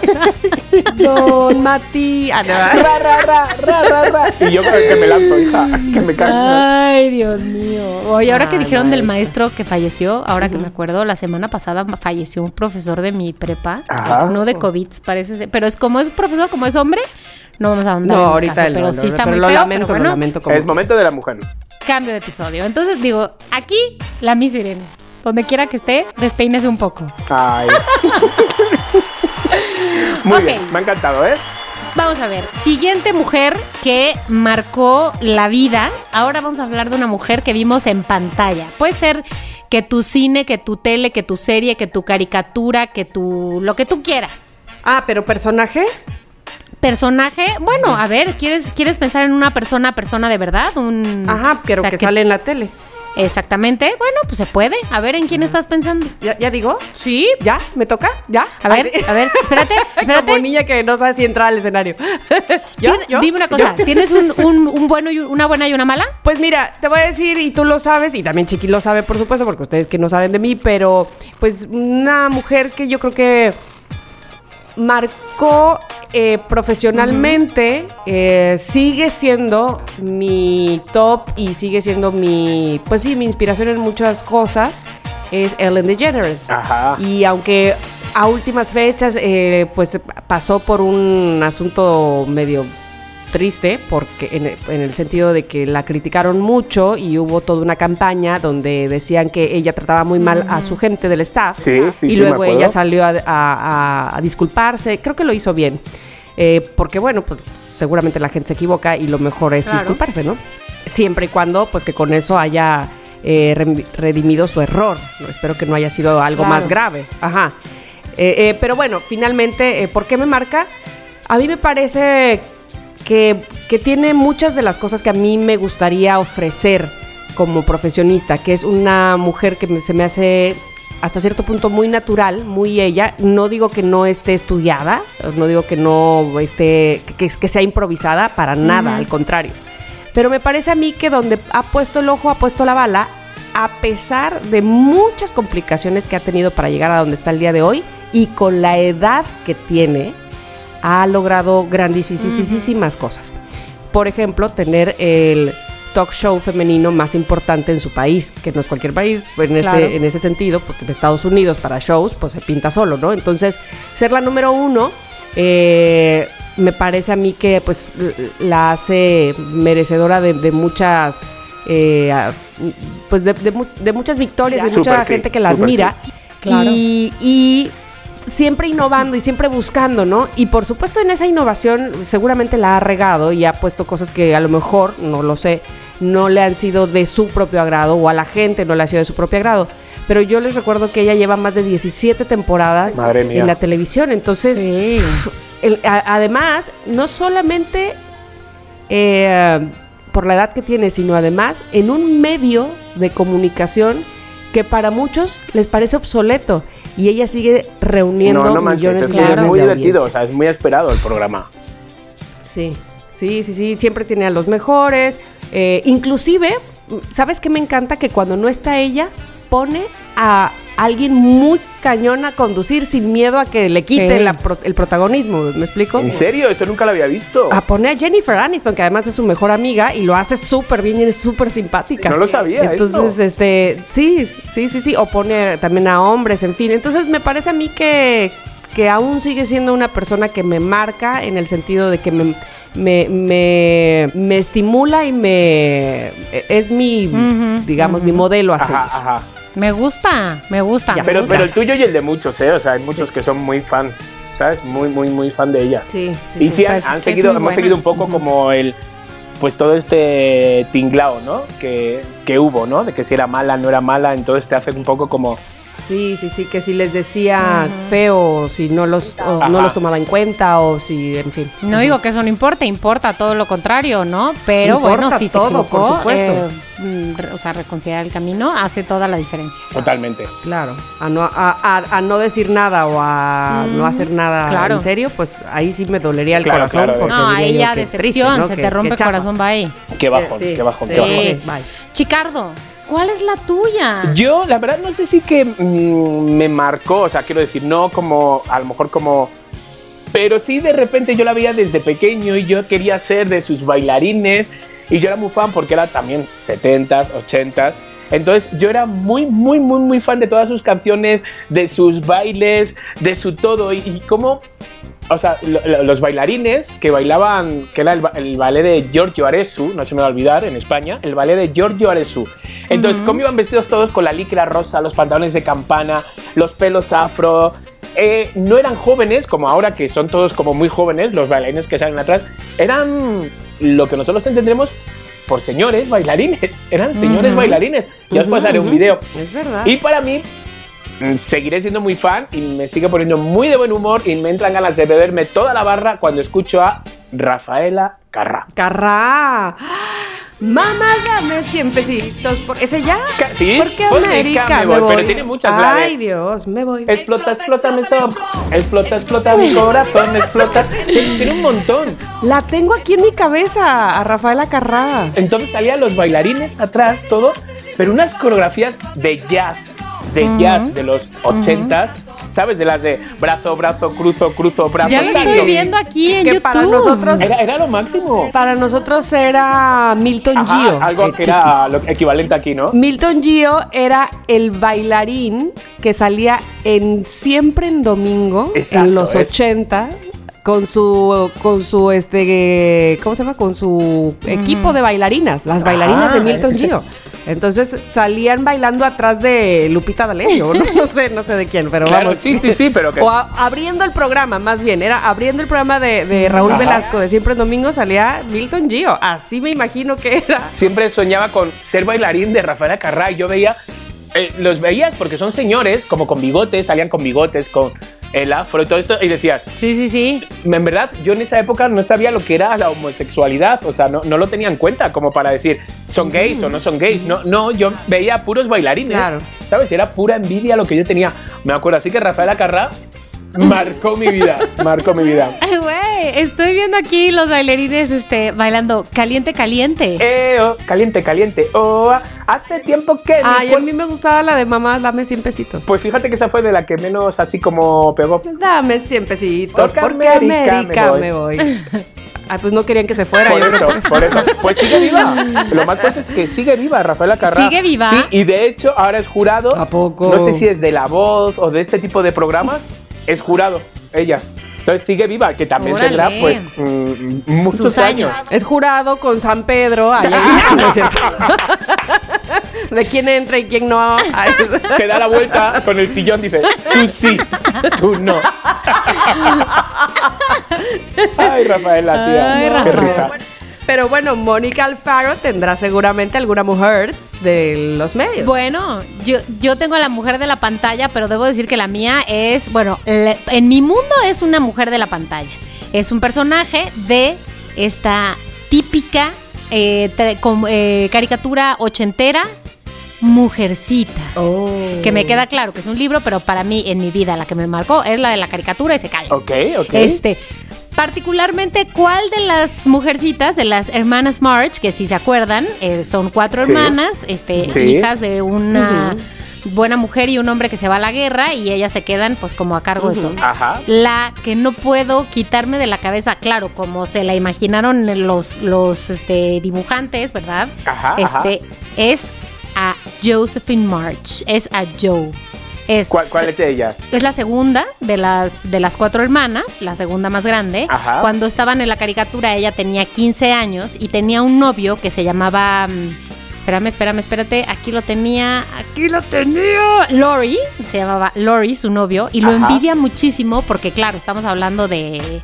Don Mati. Ah, no. Ra, ra, ra, ra, ra, ra. Y yo creo que me lanzo, hija. Que me caigo. Ay, Dios mío. Oye, ahora que dijeron del maestro que falleció, ahora que me acuerdo, la semana pasada falleció un profesor de mi prepa. Ajá. No de COVID, parece ser. Pero es como es profesor, como es hombre, no vamos a ahondar No, en el ahorita caso, el- pero sí está pero muy lo feo, lamento, pero lo bueno, lamento como. Es momento de la mujer. cambio de episodio. Entonces digo, aquí la Miss Irene. Donde quiera que esté, despeínese un poco. Ay. Muy Ok. bien, me ha encantado, ¿eh? Vamos a ver, siguiente mujer que marcó la vida. Ahora vamos a hablar de una mujer que vimos en pantalla. Puede ser que tu cine, que tu tele, que tu serie, que tu caricatura, que tu lo que tú quieras. Ah, pero personaje. Personaje, bueno, a ver, ¿quieres, ¿quieres pensar en una persona, persona de verdad? Un, Ajá, pero o sea, que sale en la tele. Exactamente. Bueno, pues se puede. A ver, ¿en quién estás pensando? ¿Ya, ya digo? Sí. ¿Ya? ¿Me toca? ¿Ya? A ver, a ver, espérate, espérate. Como niña que no sabe si entrar al escenario. ¿Yo? Dime una cosa, ¿Yo? ¿tienes un, un- un bueno y un- una buena y una mala? Pues mira, te voy a decir, y tú lo sabes, y también Chiqui lo sabe, por supuesto, porque ustedes que no saben de mí, pero pues una mujer que yo creo que marcó eh, profesionalmente, eh, sigue siendo mi top y sigue siendo mi, pues sí, mi inspiración en muchas cosas, es Ellen DeGeneres. Ajá. Y aunque a últimas fechas, eh, pues pasó por un asunto medio triste, porque en, en el sentido de que la criticaron mucho y hubo toda una campaña donde decían que ella trataba muy mal a su gente del staff. Sí, sí, y sí, luego ella salió a, a- a- a disculparse. Creo que lo hizo bien. Eh, porque bueno, pues seguramente la gente se equivoca y lo mejor es Claro. disculparse, ¿no? Siempre y cuando, pues que con eso haya eh, redimido su error. ¿no? Espero que no haya sido algo Claro. más grave. Ajá. Eh, eh, pero bueno, finalmente, eh, ¿por qué me marca? A mí me parece que, que tiene muchas de las cosas que a mí me gustaría ofrecer como profesionista, que es una mujer que se me hace hasta cierto punto muy natural, muy ella. No digo que no esté estudiada, no digo que no esté, que, que sea improvisada, para nada, al contrario. Pero me parece a mí que donde ha puesto el ojo, ha puesto la bala, a pesar de muchas complicaciones que ha tenido para llegar a donde está el día de hoy y con la edad que tiene, ha logrado grandísimas cosas. Por ejemplo, tener el talk show femenino más importante en su país, que no es cualquier país, en, Claro. este, en ese sentido, porque en Estados Unidos para shows, pues se pinta solo, ¿no? Entonces, ser la número uno, eh, me parece a mí que pues la hace merecedora de, de muchas, eh, pues de, de mu- de muchas victorias, de mucha gente que la admira. Claro. Y, y siempre innovando y siempre buscando, ¿no? Y por supuesto en esa innovación seguramente la ha regado y ha puesto cosas que a lo mejor, no lo sé, no le han sido de su propio agrado o a la gente no le ha sido de su propio agrado. Pero yo les recuerdo que ella lleva más de 17 temporadas en la televisión. Entonces, Sí. el- a- además, no solamente eh, por la edad que tiene, sino además en un medio de comunicación que para muchos les parece obsoleto y ella sigue reuniendo No, no manches, millones es, es muy de divertido, o sea, es muy esperado el programa. Sí, sí, sí, sí, siempre tiene a los mejores. eh, inclusive, ¿sabes qué me encanta? Que cuando no está ella, pone a alguien muy cañón a conducir sin miedo a que le quite Sí. la pro- el protagonismo, ¿me explico? ¿En serio? Eso nunca lo había visto. A poner a Jennifer Aniston, que además es su mejor amiga y lo hace súper bien y es súper simpática. No lo sabía Entonces, eso. este, sí, sí, sí, sí. O pone también a hombres, en fin. Entonces, me parece a mí que, que aún sigue siendo una persona que me marca en el sentido de que me, me, me, me estimula y me. Es mi, digamos, mi modelo a seguir. Ajá, ajá. Me gusta, me gusta. Ya, me Pero, gusta. pero el tuyo y el de muchos, ¿eh? O sea, hay muchos que son muy fan, ¿sabes? Muy, muy, muy fan de ella. Sí, y sí, han, seguido, hemos buena. seguido un poco como el, pues todo este tinglao, ¿no? Que, que hubo, ¿no? De que si era mala, no era mala, entonces te hace un poco como, Sí, sí, sí, que si les decía feo, si no los, o no los tomaba en cuenta, o si, en fin. No digo que eso no importa, importa todo lo contrario, ¿no? Pero Importa bueno, si todo, se equivocó, por supuesto. eh, mm, o sea, reconsiderar el camino hace toda la diferencia. totalmente. Claro, a no, a, a- a no decir nada o a Mm, no hacer nada claro. en serio, pues ahí sí me dolería el Claro, corazón. claro, porque No, ahí ya decepción, triste, ¿no? se te rompe el corazón, va ahí. Qué bajón, Sí, qué bajón, sí, qué bajón. sí, bye. Chicardo, ¿cuál es la tuya? Yo, la verdad, no sé si que mm, me marcó, o sea, quiero decir, no como, a lo mejor como... Pero sí, de repente yo la veía desde pequeño y yo quería ser de sus bailarines y yo era muy fan porque era también 70s, 80s. Entonces yo era muy, muy, muy, muy fan de todas sus canciones, de sus bailes, de su todo y, y cómo... O sea, lo- lo- los bailarines que bailaban, que era el, el ballet de Giorgio Aresu, no se me va a olvidar, en España, el ballet de Giorgio Aresu. Entonces. ¿cómo iban vestidos todos con la licra rosa, los pantalones de campana, los pelos afro? Eh, no eran jóvenes, como ahora que son todos como muy jóvenes, los bailarines que salen atrás, eran lo que nosotros entendemos por señores bailarines, eran señores bailarines. Ya os pasaré un video. Es verdad. Y para mí, seguiré siendo muy fan y me sigue poniendo muy de buen humor y me entran ganas de beberme toda la barra cuando escucho a Rafaela Carrá. Carrá. Mamá, dame 100 pesitos. Por... ¿Ese ya? Sí, Porque pues América América me me voy, voy. pero tiene muchas, Ay, Dios, me voy. Explota, explota, mi top. Explota, explota mi corazón, explota. Tiene, tiene un montón. La tengo aquí en mi cabeza, a Rafaela Carrá. Entonces salían los bailarines atrás, todo, pero unas coreografías de jazz, de Ujú. jazz de los 80 ¿sabes? De las de brazo, brazo, cruzo, cruzo, brazo. Ya lo estoy viendo aquí en Que YouTube. para nosotros- Era, era lo máximo. Para nosotros era Milton Ajá, Gio. algo que chiqui. era lo equivalente aquí, ¿no? Milton Gio era el bailarín que salía en siempre en domingo Exacto, en los es. 80 con su con su este ¿cómo se llama? con su equipo de bailarinas, las bailarinas Ah, de Milton Gio. Entonces salían bailando atrás de Lupita D'Alessio, ¿no? no sé, no sé de quién, pero Claro, vamos. sí, sí, sí, pero que O a- abriendo el programa, más bien, era abriendo el programa de, de Raúl Ajá. Velasco de Siempre Domingo salía Milton Gio. Así me imagino que era. siempre soñaba con ser bailarín de Rafaela Carrá y yo veía, eh, los veías porque son señores, como con bigotes, salían con bigotes, con el afro y todo esto, y decías, Sí, sí, sí. en verdad, yo en esa época no sabía lo que era la homosexualidad, o sea, no, no lo tenía en cuenta como para decir, son gays o no son gays, no, no, yo veía puros bailarines, Claro. ¿sabes? Era pura envidia lo que yo tenía, me acuerdo, así que Rafaela Carrá marcó mi vida, marcó mi vida. Ay, güey, estoy viendo aquí los bailarines este, bailando caliente, caliente. Eh, oh, caliente, caliente, oh, ah, hace tiempo que... Ay, a mí me gustaba la de mamá, dame 100 pesitos. Pues fíjate que esa fue de la que menos así como pegó. Dame 100 pesitos, Porque porque América América me me voy. Ah, pues no querían que se fuera. Por eso, por eso. Pues sigue viva. Lo más fuerte es que sigue viva Rafaela Carrá. ¿Sigue viva? Sí, y de hecho ahora es jurado. ¿A poco? No sé si es de La Voz o de este tipo de programas. Es jurado, ella. Entonces sigue viva, que también Órale. tendrá pues mm, muchos Sus años. años. Es jurado con San Pedro. ahí- No es cierto. De quién entra y quién no. Ay, Se da la vuelta con el sillón, dice, tú sí, tú no. Ay, Rafaela, tía. Ay, qué risa. Pero bueno, Mónica Alfaro tendrá seguramente alguna mujer de los medios. Bueno, yo, yo tengo a la mujer de la pantalla, pero debo decir que la mía es, bueno, le- en mi mundo es una mujer de la pantalla. Es un personaje de esta típica eh, eh, caricatura ochentera, Mujercitas. Oh. Que me queda claro que es un libro, pero para mí, en mi vida, la que me marcó es la de la caricatura y se calla. Ok, ok. Este, particularmente, ¿cuál de las mujercitas, de las hermanas March, que si se acuerdan, eh, son cuatro Sí. hermanas, este, Sí. hijas de una buena mujer y un hombre que se va a la guerra y ellas se quedan pues como a cargo de todo. Ajá. La que no puedo quitarme de la cabeza, claro, como se la imaginaron los, los este, dibujantes, ¿verdad? Ajá, Este, es a Josephine March, es a Joe. Es, ¿Cuál, cuál es de ellas? es la segunda de las, de las cuatro hermanas, la segunda más grande. Ajá. Cuando estaban en la caricatura, ella tenía 15 años y tenía un novio que se llamaba. mm, Espérame, espérame, espérate. Aquí lo tenía. Aquí lo tenía. Lori. Se llamaba Lori, su novio. Y lo Ajá. envidia muchísimo porque, claro, estamos hablando de.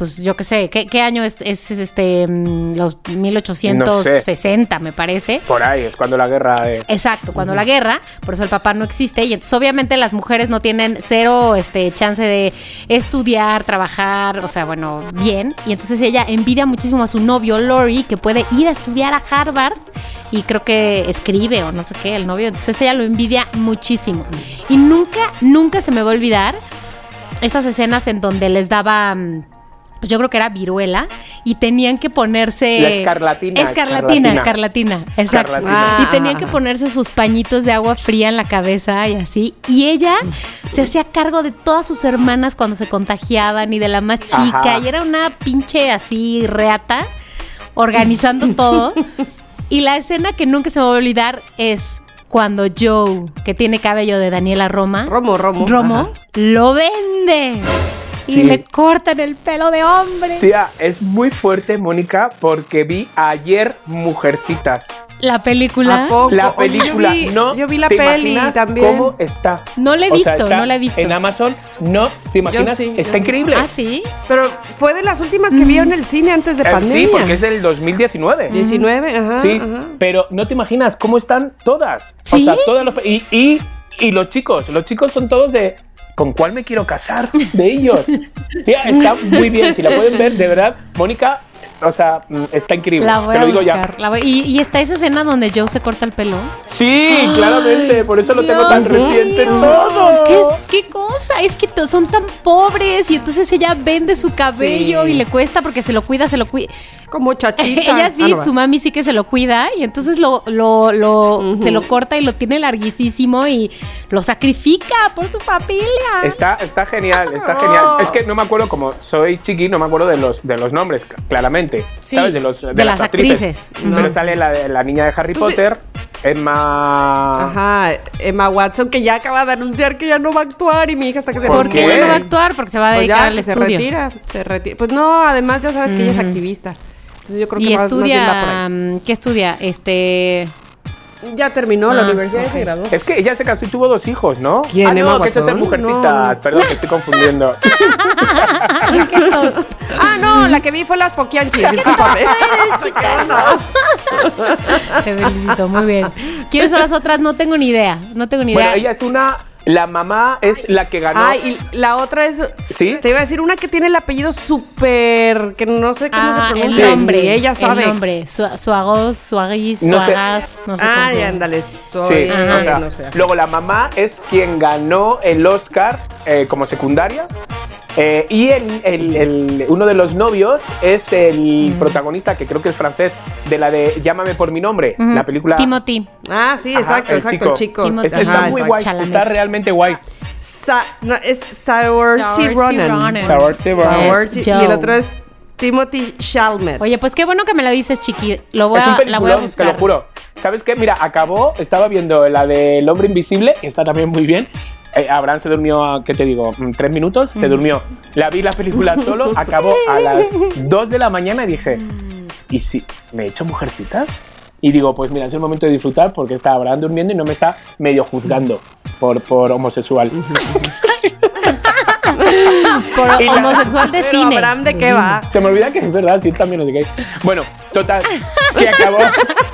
Pues yo qué sé. ¿Qué, qué año es, es, este. mm, Los 1860, me parece. Por ahí, es cuando la guerra. Exacto, cuando la guerra, por eso el papá no existe y entonces obviamente las mujeres no tienen cero este chance de estudiar, trabajar, o sea, bueno, bien, y entonces ella envidia muchísimo a su novio Lori que puede ir a estudiar a Harvard y creo que escribe o no sé qué, el novio, entonces ella lo envidia muchísimo. Y nunca nunca se me va a olvidar estas escenas en donde les daba mm, pues yo creo que era viruela y tenían que ponerse La escarlatina, escarlatina, escarlatina. escarlatina, exacto. Escarlatina. Y tenían que ponerse sus pañitos de agua fría en la cabeza y así. Y ella se hacía cargo de todas sus hermanas cuando se contagiaban y de la más chica. Ajá. Y era una pinche así reata organizando todo. Y la escena que nunca se me va a olvidar es cuando Joe, que tiene cabello de Daniela Roma, Romo, Romo. Romo, Ajá. lo vende. Y Sí. le cortan el pelo de hombre. Tía, es muy fuerte, Mónica, porque vi ayer Mujercitas. La película. ¿A poco? La Oye, yo película, vi- no. Yo vi la ¿te peli también. ¿Cómo está? No la he O sea, visto, está no la he visto. En Amazon, no. ¿Te imaginas? sí, yo está sí. increíble. Ah, sí. Pero fue de las últimas que vi en el cine antes de Eh, pandemia. sí, porque es del 2019. 19, ajá. Sí, ajá. pero no te imaginas cómo están todas. ¿Sí? O sea, todas los, y, y, y los chicos, los chicos son todos de ¿con cuál me quiero casar? De ellos. Tía, está muy bien, si la pueden ver, de verdad, Mónica, o sea, mm, está increíble. La voy te a lo digo buscar. la voy- y, y está esa escena donde Joe se corta el pelo. ya. Sí, claramente, por eso lo tengo Dios tan reciente todo. ¿Qué, cosa? Es que son tan pobres y entonces ella vende su cabello Sí. y le cuesta porque se lo cuida, se lo cuida. Como chachita. Ella sí, Ah, no, su mami sí que se lo cuida y entonces lo, lo, lo- se lo corta y lo tiene larguísimo y lo sacrifica por su familia. Está, está genial, está genial. Es que no me acuerdo, como soy chiqui, no me acuerdo de los, de los nombres, claramente. Sí, ¿Sabes? De, los, de, de las actrices. Pero Ujú. sale la, la niña de Harry sí- Potter, Emma... Ajá, Emma Watson, que ya acaba de anunciar que ya no va a actuar y mi hija hasta que se ¿Por ¿Por qué ella no va a actuar? Porque se va a Pues dedicar ya, al que se estudio. retira, se retira. Pues no, además ya sabes que ella es activista. Entonces yo creo que Y más, más bien va por estudia, ahí. ¿qué estudia? Este, Ya terminó la Ah, universidad y ok. se graduó. Es que ella se casó y tuvo dos hijos, ¿no? ¿Quién, Ah, no, Emma que esa es? Mujercitas. No. Perdón, me estoy confundiendo. Ah, no, la que vi fue las Poquianchis, discúlpame. Te felicito, muy bien. ¿Quiénes son las otras? No tengo ni idea, no tengo ni idea. bueno, ella es una... La mamá es la que ganó... Ay, y la otra es. ¿Sí? Te iba a decir una que tiene el apellido súper. que no sé cómo Ah, se el pronuncia. nombre. Ni ella sabe. El nombre. Su, suagos, suagis, No sé. suagas, no sé cómo Ay, ándale, soy. Sí, sea, no sé. luego la mamá es quien ganó el Oscar eh, como secundaria. Eh, y el, el- el- uno de los novios es el protagonista, que creo que es francés, de la de Llámame por mi nombre, Ujú. la película. Timothy. Ah, sí, Ajá, exacto, el exacto, el chico. Timothy. Este está Ajá, muy exacto. guay, Chalamet. está realmente guay. Sa- no, es Saoirse Saoirse Ronan. Ronan. Saoirse Ronan. Y el otro es Timothy Chalmers. Oye, pues qué bueno que me lo dices, chiqui. Lo voy es un a, la voy a peliculón, te buscar. lo juro. ¿Sabes qué? Mira, acabó, estaba viendo la del hombre invisible, que está también muy bien. Eh, Abraham se durmió, ¿qué te digo? Mm, ¿Tres minutos? Se durmió. La vi la película solo, acabó a las 2 de la mañana y dije, ¿y si me he hecho mujercitas? Y digo, pues mira, es el momento de disfrutar porque está Abraham durmiendo y no me está medio juzgando por, por homosexual. Por homosexual de Pero, cine. Abraham, ¿de qué va? Se me olvida que es verdad, sí, también lo digáis. Bueno, total, que acabó,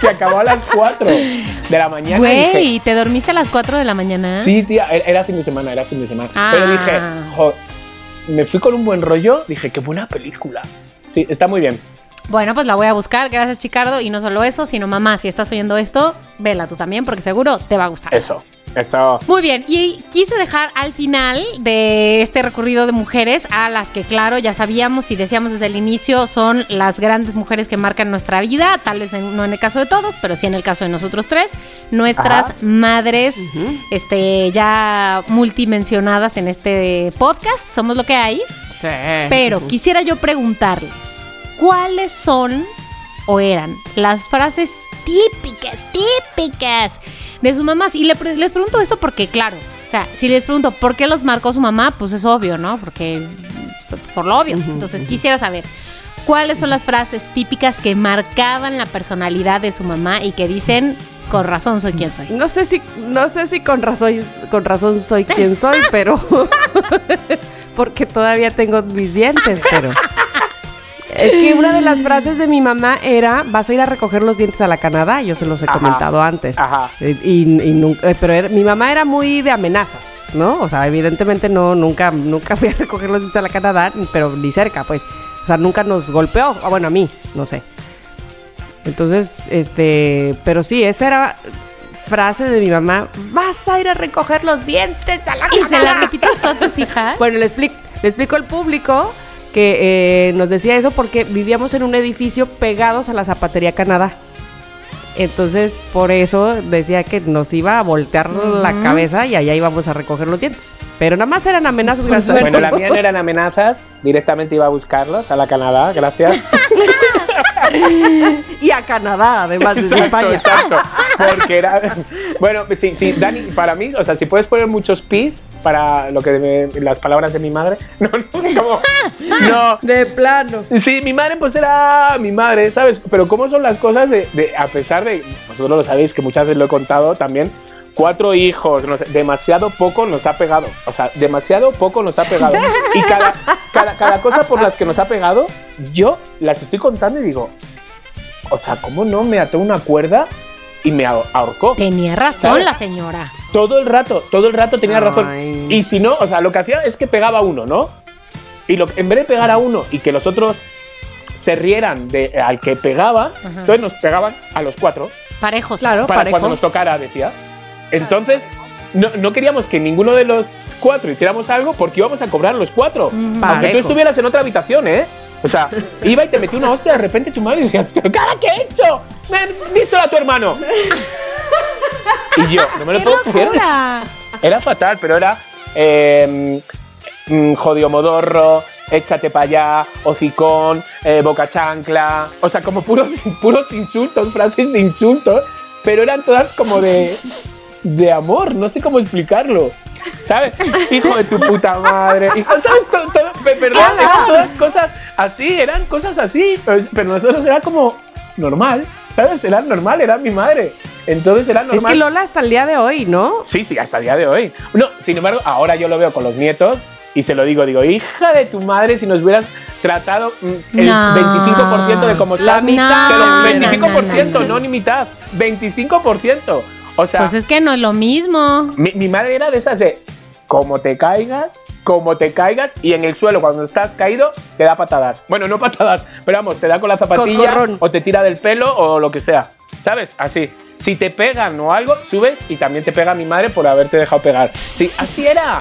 que acabó a las 4 de la mañana. y dije, Güey, ¿te dormiste a las 4 de la mañana? Sí, tía, era- era fin de semana, era fin de semana. Ah. Pero dije, jo, me fui con un buen rollo, dije, qué buena película. Sí, está muy bien. Bueno, pues la voy a buscar. Gracias, Chicardo. Y no solo eso, sino mamá, si estás oyendo esto, vela tú también, porque seguro te va a gustar. Eso, eso. Muy bien, y quise dejar al final de este recorrido de mujeres a las que, claro, ya sabíamos y decíamos desde el inicio, son las grandes mujeres que marcan nuestra vida, tal vez en- no en el caso de todos, pero sí en el caso de nosotros tres, nuestras Ajá. madres, este, ya multimensionadas en este podcast, somos lo que hay. Sí. Pero quisiera yo preguntarles, ¿cuáles son o eran las frases típicas, típicas de sus mamás? Y les pregunto esto porque, claro, o sea, si les pregunto por qué los marcó su mamá, pues es obvio, ¿no? Porque, por lo obvio. Entonces quisiera saber, ¿cuáles son las frases típicas que marcaban la personalidad de su mamá y que dicen, con razón soy quien soy? No sé si, no sé si con razón, con razón soy quien soy, pero porque todavía tengo mis dientes, pero es que una de las frases de mi mamá era vas a ir a recoger los dientes a la Canadá, yo se los he Ajá. comentado antes. Ajá. Eh, Y, y nun- eh, pero era- mi mamá era muy de amenazas, ¿no? O sea, evidentemente no, nunca, nunca fui a recoger los dientes a la Canadá, pero ni cerca, pues. O sea, nunca nos golpeó. Ah, bueno, a mí, no sé. Entonces, este, pero sí, esa era frase de mi mamá, vas a ir a recoger los dientes a la ¿Y se la Canadá". repites tú a tus hijas? Bueno, le explico, le explico al público que eh, nos decía eso porque vivíamos en un edificio pegados a la Zapatería Canadá. Entonces, por eso decía que nos iba a voltear la cabeza y allá íbamos a recoger los dientes. Pero nada más eran amenazas. a Bueno, la mía no eran amenazas, directamente iba a buscarlos a la Canadá, gracias. Y a Canadá, además Exacto, España. exacto. Porque era. Bueno, sí, sí, Dani, para mí, o sea, si puedes poner muchos pis para lo que me- las palabras de mi madre. No, no, no. No. De plano. Sí, mi madre pues era mi madre, ¿sabes? Pero cómo son las cosas de, de- a pesar de, vosotros lo sabéis que muchas veces lo he contado también, cuatro hijos, no sé, demasiado poco nos ha pegado, o sea, demasiado poco nos ha pegado. Y cada, cada, cada cosa por las que nos ha pegado, yo las estoy contando y digo, o sea, ¿cómo no me ató una cuerda y me ahor- ahorcó? Tenía razón ¿Sabes? la señora. Todo el rato, todo el rato tenía razón. Y si no, o sea, lo que hacía es que pegaba a uno, ¿no? Y lo, en vez de pegar a uno y que los otros se rieran de al que pegaba, entonces nos pegaban a los cuatro Parejos. Claro, para parejo. cuando nos tocara, decía. Entonces, no, no queríamos que ninguno de los cuatro hiciéramos algo porque íbamos a cobrar los cuatro. Mm. Aunque tú Parejo. estuvieras en otra habitación, ¿eh? O sea, iba y te metía una hostia de repente tu madre y decías, ¿pero cara qué he hecho? Me- Díselo a tu hermano. Y yo, no me lo puedo creer. Era fatal, pero era eh, jodido modorro, échate para allá, hocicón, eh, boca chancla. O sea, como puros, puros insultos, frases de insultos, pero eran todas como de, de amor, no sé cómo explicarlo. ¿Sabes? Hijo de tu puta madre. Hijo, ¿sabes? Todo, todo- pe- perdón, eran todas cosas así, eran cosas así. Pero, pero nosotros era como normal, ¿sabes? Era normal, era mi madre. Entonces era normal. Es que Lola hasta el día de hoy, ¿no? Sí, sí, hasta el día de hoy. No, sin embargo, ahora yo lo veo con los nietos y se lo digo, digo, hija de tu madre, si nos hubieras tratado mm, el No. 25% de como La mitad. pero No, 25%, no, no, no, no. ni mitad, 25%. O sea, Pues es que no es lo mismo. mi, mi madre era de esas de, como te caigas, como te caigas, y en el suelo cuando estás caído, te da patadas. Bueno, no patadas, pero vamos, te da con la zapatilla Coscorrón. o te tira del pelo o lo que sea. ¿Sabes? Así. Si te pegan o algo, subes y también te pega mi madre por haberte dejado pegar. Sí, así era.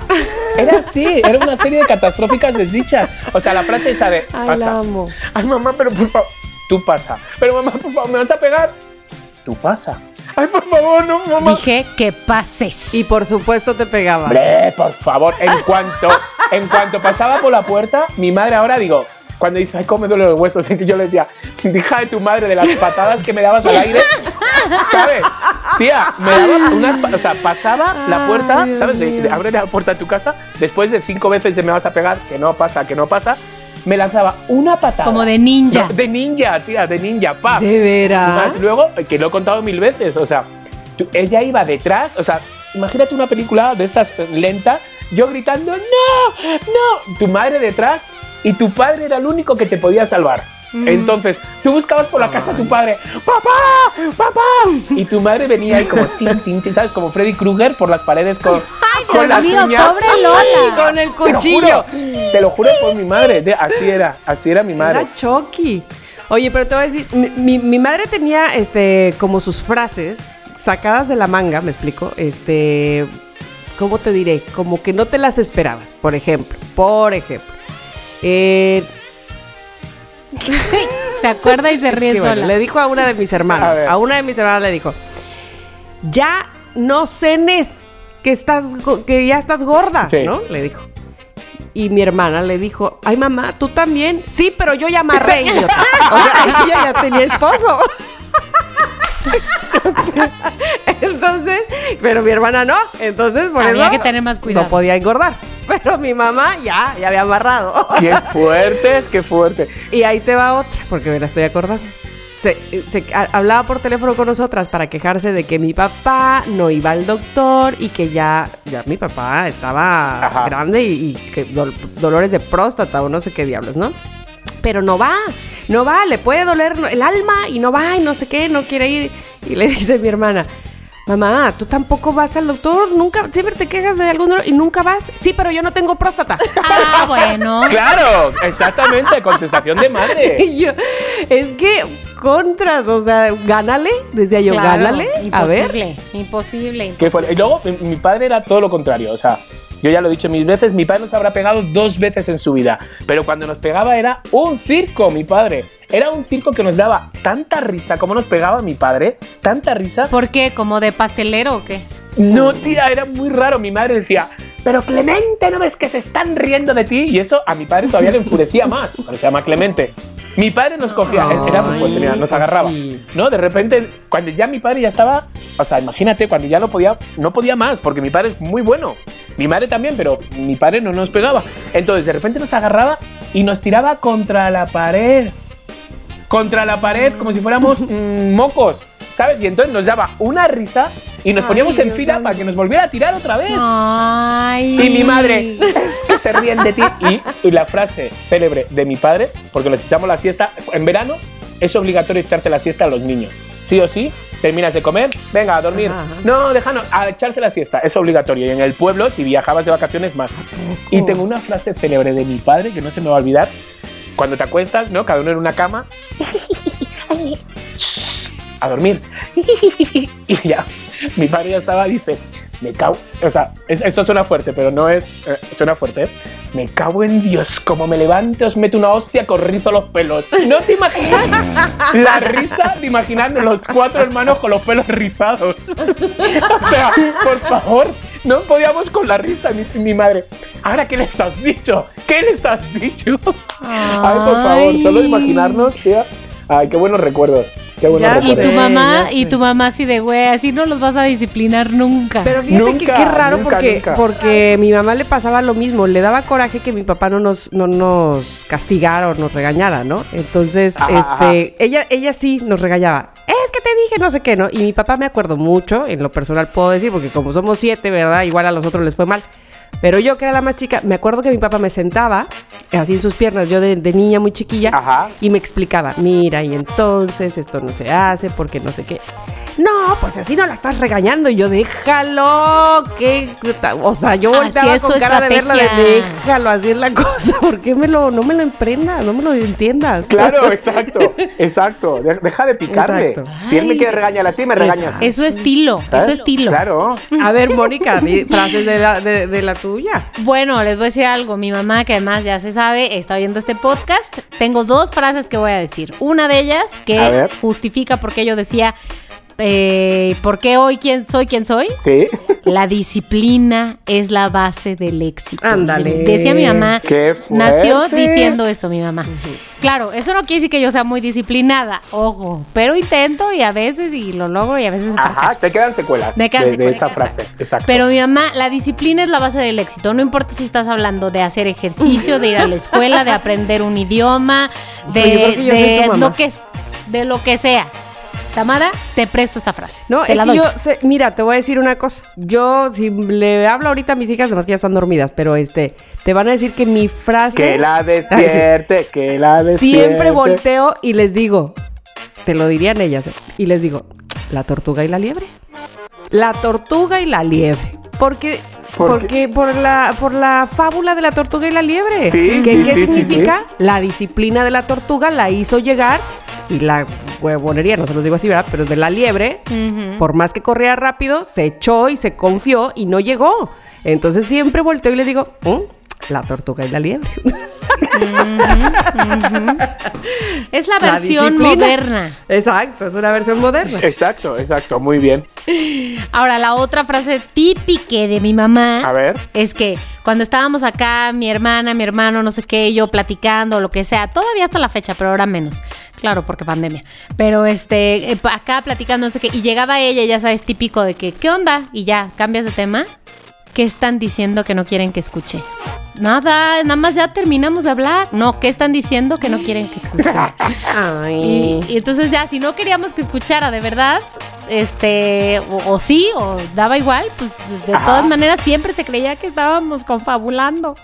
Era así. Era una serie de catastróficas desdichas. O sea, la frase esa de. Ay, pasa. la amo. Ay, mamá, pero por favor. Tú pasa. Pero mamá, por favor, ¿me vas a pegar? Tú pasa. Ay, por favor, no, mamá. Dije que pases. Y por supuesto te pegaba. Hombre, por favor, en cuanto, en cuanto pasaba por la puerta, mi madre ahora digo, cuando dice, ay, cómo me duelen los huesos, y yo le decía, hija de tu madre, de las patadas que me dabas al aire, ¿sabes? Tía, me daba unas, o sea, pasaba la puerta, ¿sabes? De, de- abre la puerta de tu casa, después de cinco veces de me vas a pegar, que no pasa, que no pasa, me lanzaba una patada. Como de ninja. No, de ninja, tía, de ninja, pa. ¿De veras? Más luego, que lo he contado mil veces, o sea, tú- ella iba detrás, o sea, imagínate una película de estas eh, lenta, yo gritando, no, no, tu madre detrás y tu padre era el único que te podía salvar. Entonces, tú buscabas por la casa a tu padre, papá, papá, y tu madre venía ahí como, tin, tin, tin, ¿sabes? Como Freddy Krueger por las paredes con, Ay, con Dios las mío, uñas. pobre Lola. Con el Te lo cuchillo. juro, Te lo juro por mi madre, de- así era, así era mi madre. Era Chucky. Oye, pero te voy a decir, mi, mi- mi madre tenía este como sus frases sacadas de la manga, me explico, este, ¿cómo te diré? Como que no te las esperabas, por ejemplo, por ejemplo. Eh, Se acuerda y se ríe que bueno, sola. le dijo a una de mis hermanas, a, una de mis hermanas le dijo, ya no cenes, que estás, que ya estás gorda, Sí. ¿no? Le dijo. Y mi hermana le dijo, ay mamá, ¿tú también? Sí, pero yo ya amarré, idiota. O sea, ella ya tenía esposo. Entonces, pero mi hermana no. Entonces, por Había eso que tener más cuidado. no podía engordar. Pero mi mamá ya, ya había amarrado. Qué fuerte, qué fuerte. Y ahí te va otra, porque me la estoy acordando. Se, se- a- hablaba por teléfono con nosotras para quejarse de que mi papá no iba al doctor y que ya, ya mi papá estaba Ajá. grande y, y que dol- dolores de próstata o no sé qué diablos, ¿no? Pero no va, no va, le puede doler el alma y no va y no sé qué, no quiere ir. Y le dice mi hermana, mamá, tú tampoco vas al doctor, nunca, siempre te quejas de algún dolor y nunca vas. Sí, pero yo no tengo próstata. Ah, bueno. Claro, exactamente, contestación de madre. Y yo, es que contras, o sea, gánale, decía yo, Claro, gánale, a ver. Imposible, imposible. Qué fuerte. Y luego, mi, mi padre era todo lo contrario, o sea, yo ya lo he dicho mil veces, mi padre nos habrá pegado dos veces en su vida, pero cuando nos pegaba era un circo, mi padre. Era un circo que nos daba tanta risa, como nos pegaba mi padre, tanta risa. ¿Por qué? ¿Como de pastelero o qué? No, tía, era muy raro. Mi madre decía, pero Clemente, ¿no ves que se están riendo de ti? Y eso a mi padre todavía le enfurecía más, pero se llama Clemente. Mi padre nos cogía, Ay, era muy fuerte, mira, nos agarraba. sí. ¿No? De repente, cuando ya mi padre ya estaba, o sea, imagínate, cuando ya no podía, no podía más, porque mi padre es muy bueno. Mi madre también, pero mi padre no nos pegaba. Entonces, de repente nos agarraba y nos tiraba contra la pared. Contra la pared, como si fuéramos mm, mocos, ¿sabes? Y entonces nos daba una risa y nos Ay, poníamos en fila para que nos volviera a tirar otra vez. Ay. Y mi madre, que se ríen de ti. Y, y la frase célebre de mi padre, porque nos echamos la siesta, en verano es obligatorio echarse la siesta a los niños. Sí o sí, terminas de comer, venga a dormir. Ajá, ajá. No, déjanos, a echarse la siesta, es obligatorio. Y en el pueblo, si viajabas de vacaciones, más. Y tengo una frase célebre de mi padre que no se me va a olvidar. Cuando te acuestas, ¿no? Cada uno en una cama. A dormir. Y ya, mi padre ya estaba, dice, me cago, o sea, es- esto suena fuerte, pero no es, eh, suena fuerte, ¿eh? Me cago en Dios, como me levante os meto una hostia, corrizo los pelos. ¿No te imaginas la risa de imaginarnos los cuatro hermanos con los pelos rizados? O sea, por favor, no podíamos con la risa, mi, mi madre. Ahora, ¿qué les has dicho? ¿Qué les has dicho? Ay, por favor, solo imaginarnos, tía. Ay, qué buenos recuerdos. Qué buenos Ya Y tu mamá, y tu mamá así de güey, así no los vas a disciplinar nunca. Pero fíjate que qué raro nunca, porque, nunca. porque mi mamá le pasaba lo mismo. Le daba coraje que mi papá no nos, no nos castigara o nos regañara, ¿no? Entonces, Ajá, este, ella, ella sí nos regañaba. Es que te dije no sé qué, ¿no? Y mi papá me acuerdo mucho, en lo personal puedo decir, porque como somos siete, ¿verdad? Igual a los otros les fue mal. Pero yo, que era la más chica, me acuerdo que mi papá me sentaba así en sus piernas, yo de, de niña muy chiquilla, Ajá. y me explicaba, mira, y entonces esto no se hace porque no sé qué. No, pues así no la estás regañando. Y yo, déjalo. que O sea, yo Así volteaba es con cara de verla de estrategia. déjalo, así es la cosa. ¿Por qué me lo, no me lo emprendas? No me lo enciendas. Claro, exacto, exacto. De- Deja de picarle. Exacto. Si él me quiere regañar así, me regaña así. Es su estilo, es su estilo. Claro. A ver, Mónica, frases de la, de, de la tuya. Bueno, les voy a decir algo. Mi mamá, que además ya se sabe, está oyendo este podcast. Tengo dos frases que voy a decir. Una de ellas que justifica porque yo decía, eh, ¿por qué hoy quién soy quién soy? Sí. La disciplina es la base del éxito. Ándale. Decía mi mamá. Qué Nació diciendo eso mi mamá. Claro, eso no quiere decir que yo sea muy disciplinada, ojo, pero intento y a veces y lo logro y a veces Ajá, fracaso. te quedan secuelas Me quedan de, de secuelas, esa exacto. frase. Exacto. Pero mi mamá, la disciplina es la base del éxito. No importa si estás hablando de hacer ejercicio, de ir a la escuela, de aprender un idioma, de, de que de lo que sea. Tamara, te presto esta frase. No, Te es la que doy. yo, sé- mira, te voy a decir una cosa. Yo, si le hablo ahorita a mis hijas, además que ya están dormidas, pero este, te van a decir que mi frase. que la sí. despierte, que la despierte. Siempre volteo y les digo, te lo dirían ellas, ¿eh? y les digo, la tortuga y la liebre. La tortuga y la liebre. Porque, ¿Por porque por la, por la fábula de la tortuga y la liebre. Sí, ¿Qué, sí, qué sí, sí, significa? La disciplina de la tortuga la hizo llegar y la huevonería, no se los digo así, ¿verdad? Pero de la liebre, por más que corría rápido, se echó y se confió y no llegó. Entonces siempre volteo y les digo, "Mm, la tortuga y la liebre. Es la versión moderna. Exacto, es una versión moderna. Exacto, exacto, muy bien. Ahora, la otra frase típica de mi mamá A ver. es que cuando estábamos acá, mi hermana, mi hermano, no sé qué, yo platicando, lo que sea, todavía hasta la fecha, pero ahora menos. Claro, porque pandemia. Pero este, eh, acá platicando, no sé qué, y llegaba ella, ya sabes, típico de que, ¿qué onda? Y ya, cambias de tema. ¿Qué están diciendo que no quieren que escuche? Nada, nada más ya terminamos de hablar. No, ¿qué están diciendo que no quieren que escuche? Ay. Y, y entonces ya, si no queríamos que escuchara de verdad, este, o, o sí, o daba igual, pues de Ajá. todas maneras siempre se creía que estábamos confabulando.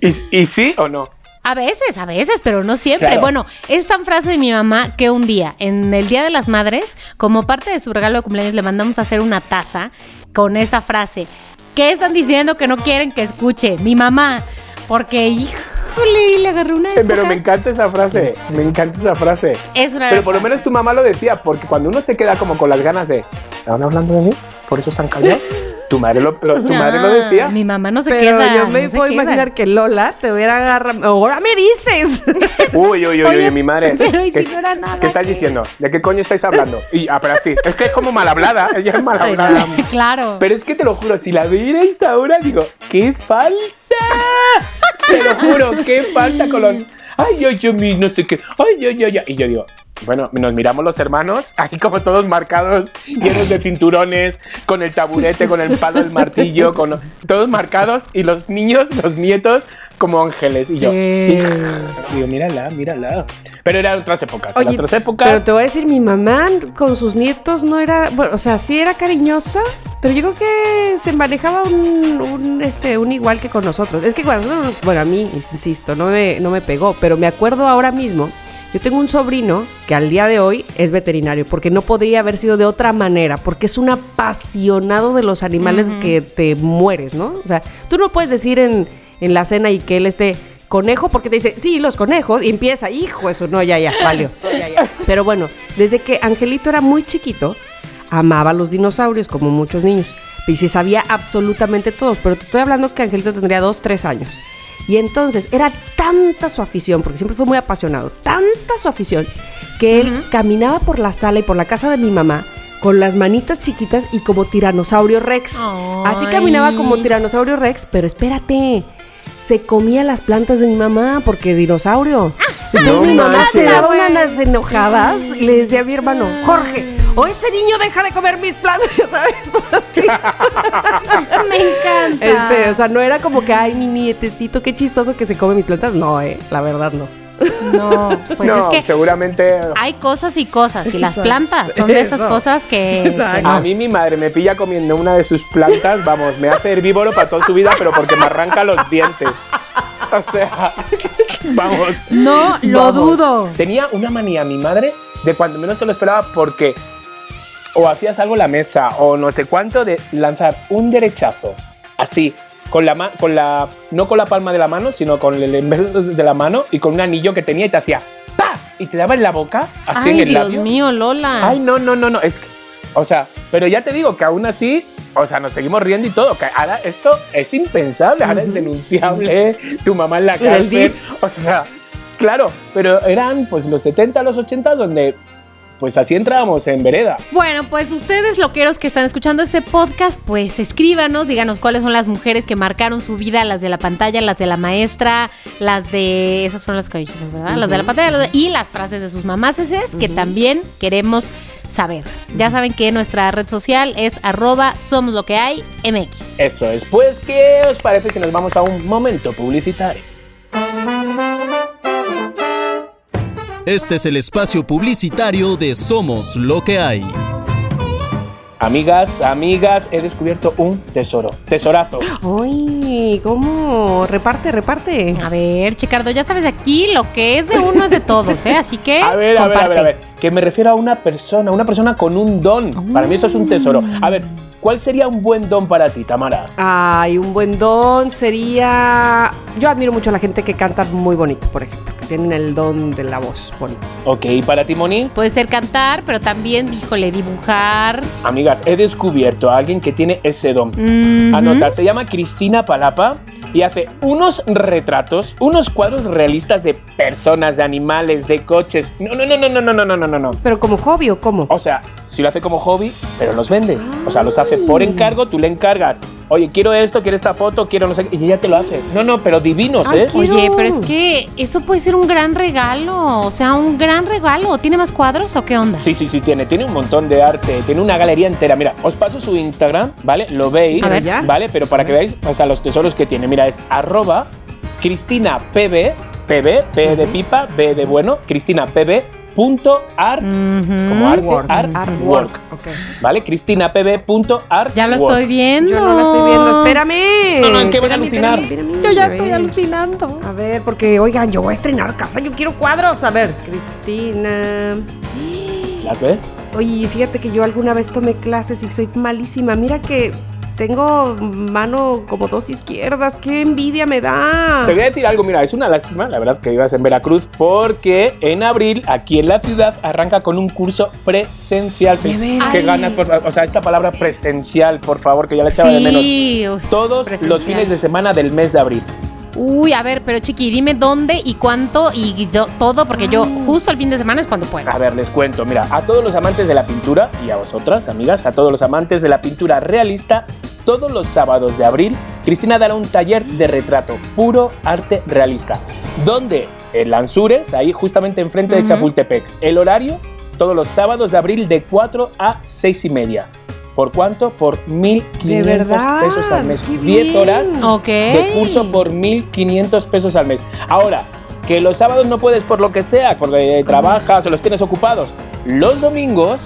¿Y, y sí o no? A veces, a veces, pero no siempre. Claro. Bueno, es tan frase de mi mamá que un día, en el Día de las Madres, como parte de su regalo de cumpleaños, le mandamos a hacer una taza con esta frase. ¿Qué están diciendo que no quieren que escuche? Mi mamá. Porque, híjole, le agarré una Eh, Pero época. me encanta esa frase, me encanta esa frase. Es una Pero por lo menos tu mamá lo decía, porque cuando uno se queda como con las ganas de, ¿estaban hablando de mí? ¿Por eso se han callado? Tu madre lo, lo- tu madre lo decía. Mi mamá no se Pero queda. yo me no puedo queda. imaginar que Lola te hubiera agarrado. ¡Ahora me diste! Uy, uy, uy, Oye, uy, mi madre. pero ¿y ¿Qué, si no era nada ¿Qué estás que- diciendo? ¿De qué coño estáis hablando? Y, ah, pero así, es que es como mal hablada, ella es mal hablada. Claro. Pero es que te lo juro, si la vierais ahora, digo, ¡qué falsa! Te lo juro, qué falsa, Colón. Ay, yo, yo, mi, no sé qué. Ay, yo, yo, yo. Y yo digo, bueno, nos miramos los hermanos, ahí como todos marcados, llenos de cinturones, con el taburete, con el palo del martillo, con todos marcados, y los niños, los nietos, como ángeles. Y yo, hija. digo, mírala, mírala. Pero eran otras épocas, Oye, otras épocas. pero te voy a decir, mi mamá con sus nietos no era, bueno, o sea, sí era cariñosa, pero yo creo que se manejaba un, un, este, un igual que con nosotros. Es que nosotros- bueno, a mí, insisto, no me, no me pegó, pero me acuerdo ahora mismo, yo tengo un sobrino que al día de hoy es veterinario, porque no podría haber sido de otra manera, porque es un apasionado de los animales que te mueres, ¿no? O sea, tú no puedes decir en, en la cena y que él esté conejo porque te dice, sí, los conejos, y empieza, hijo, eso, no, ya, ya, valió. Pero bueno, desde que Angelito era muy chiquito, amaba los dinosaurios como muchos niños. Y se sabía absolutamente todos, pero te estoy hablando que Angelito tendría dos, tres años. Y entonces era tanta su afición, porque siempre fue muy apasionado, tanta su afición, que él caminaba por la sala y por la casa de mi mamá con las manitas chiquitas y como tiranosaurio rex. Así caminaba como tiranosaurio rex, pero espérate, se comía las plantas de mi mamá porque dinosaurio. Entonces No mi mamá se daba unas enojadas y le decía a mi hermano, Jorge, o ese niño deja de comer mis plantas, ¿sabes? Me encanta. Este, o sea, no era como que, ay, mi nietecito, qué chistoso que se come mis plantas. No, eh, la verdad no. no, pues no, es que seguramente. hay cosas y cosas. Y las plantas son de esas Eso. cosas que. A mí mi madre me pilla comiendo una de sus plantas, vamos, me hace herbívoro para toda su vida, pero porque me arranca los dientes. O sea, vamos. No lo Vamos. dudo. Tenía una manía mi madre de cuando menos te lo esperaba porque o hacías algo en la mesa o no sé cuánto de lanzar un derechazo así con la con la no con la palma de la mano sino con el enverso de la mano y con un anillo que tenía y te hacía ¡pa! y te daba en la boca así en Ay, el Dios labio. mío, Lola. Ay, no, no, no, no. Es que, o sea, pero ya te digo que aún así, o sea, nos seguimos riendo y todo. Que ahora esto es impensable, ahora es denunciable, tu mamá en la cárcel. O sea, claro, pero eran pues los 70, los 80 donde pues así entramos en vereda. Bueno, pues ustedes, loqueros que están escuchando este podcast, pues escríbanos, díganos cuáles son las mujeres que marcaron su vida, las de la pantalla, las de la maestra, las de... Esas fueron las que dijimos, ¿verdad? Las de la pantalla las de- y las frases de sus mamás, que también queremos saber. Ya saben que nuestra red social es arroba somos lo que hay MX. Eso es. Pues, ¿qué os parece si nos vamos a un momento publicitario? Este es el espacio publicitario de Somos lo que hay. Amigas, amigas, he descubierto un tesoro. Tesorazo. Ay, ¿cómo? Reparte, reparte. A ver, Chicardo, ya sabes aquí lo que es de uno es de todos, ¿eh? Así que A ver, a ver, a ver, a ver. Que me refiero a una persona, una persona con un don. Para mí eso es un tesoro. A ver, ¿cuál sería un buen don para ti, Tamara? Ay, un buen don sería... Yo admiro mucho a la gente que canta muy bonito, por ejemplo, que tienen el don de la voz bonita. Ok, ¿y para ti, Moni? Puede ser cantar, pero también, híjole, dibujar. Amigas, he descubierto a alguien que tiene ese don. Ujú. Anota, se llama Cristina Palapa y hace unos retratos, unos cuadros realistas de personas, de animales, de coches. No, no, no, no, no, no, no, no, no, no, no. Pero como hobby o cómo? O sea, si lo hace como hobby, pero los vende. O sea, los hace por encargo, tú le encargas. Oye, quiero esto, quiero esta foto, quiero no sé qué, y ella te lo hace. No, no, pero divinos, Ay, ¿eh? Oye, pero es que eso puede ser un gran regalo. O sea, un gran regalo. ¿Tiene más cuadros o qué onda? Sí, sí, sí, tiene. Tiene un montón de arte. Tiene una galería entera. Mira, os paso su Instagram, ¿vale? Lo veis. A ver. Ya. ¿Vale? Pero para que veáis, o sea, los tesoros que tiene. Mira, es arroba Cristina PB, PB, P de pipa, B de bueno, Cristina PB punto art, Ujú. como arte, Artwork. art, Artwork, work. ok. ¿Vale? Cristina PB punto art Ya lo work. estoy viendo. Yo no la estoy viendo, espérame. No, no, es que vas a alucinar. espérame, espérame. Yo ya A estoy ver. alucinando. A ver, porque, oigan, yo voy a estrenar casa, yo quiero cuadros. A ver, Cristina. ¿Las ves? Oye, fíjate que yo alguna vez tomé clases y soy malísima. Mira que tengo mano como dos izquierdas. ¡Qué envidia me da! Te voy a decir algo, mira, es una lástima, la verdad, que vivas en Veracruz, porque en abril, aquí en la ciudad, arranca con un curso presencial. Ay. ganas, por o sea, esta palabra presencial, por favor, que ya la echaba de menos. Sí. Todos Presencial. los fines de semana del mes de abril. Uy, a ver, pero Chiqui, dime dónde y cuánto y yo- todo, porque yo justo el fin de semana es cuando puedo. A ver, les cuento, mira, a todos los amantes de la pintura y a vosotras, amigas, a todos los amantes de la pintura realista, todos los sábados de abril, Cristina dará un taller de retrato, puro arte realista. ¿Dónde? En Lanzures, ahí justamente enfrente de Ujú. Chapultepec. El horario, todos los sábados de abril de 4 a 6 y media. ¿Por cuánto? Por 1.500 De verdad. pesos al mes. qué 10 bien. horas de curso por 1.500 pesos al mes. Ahora, que los sábados no puedes por lo que sea, porque trabajas o los tienes ocupados. Los domingos,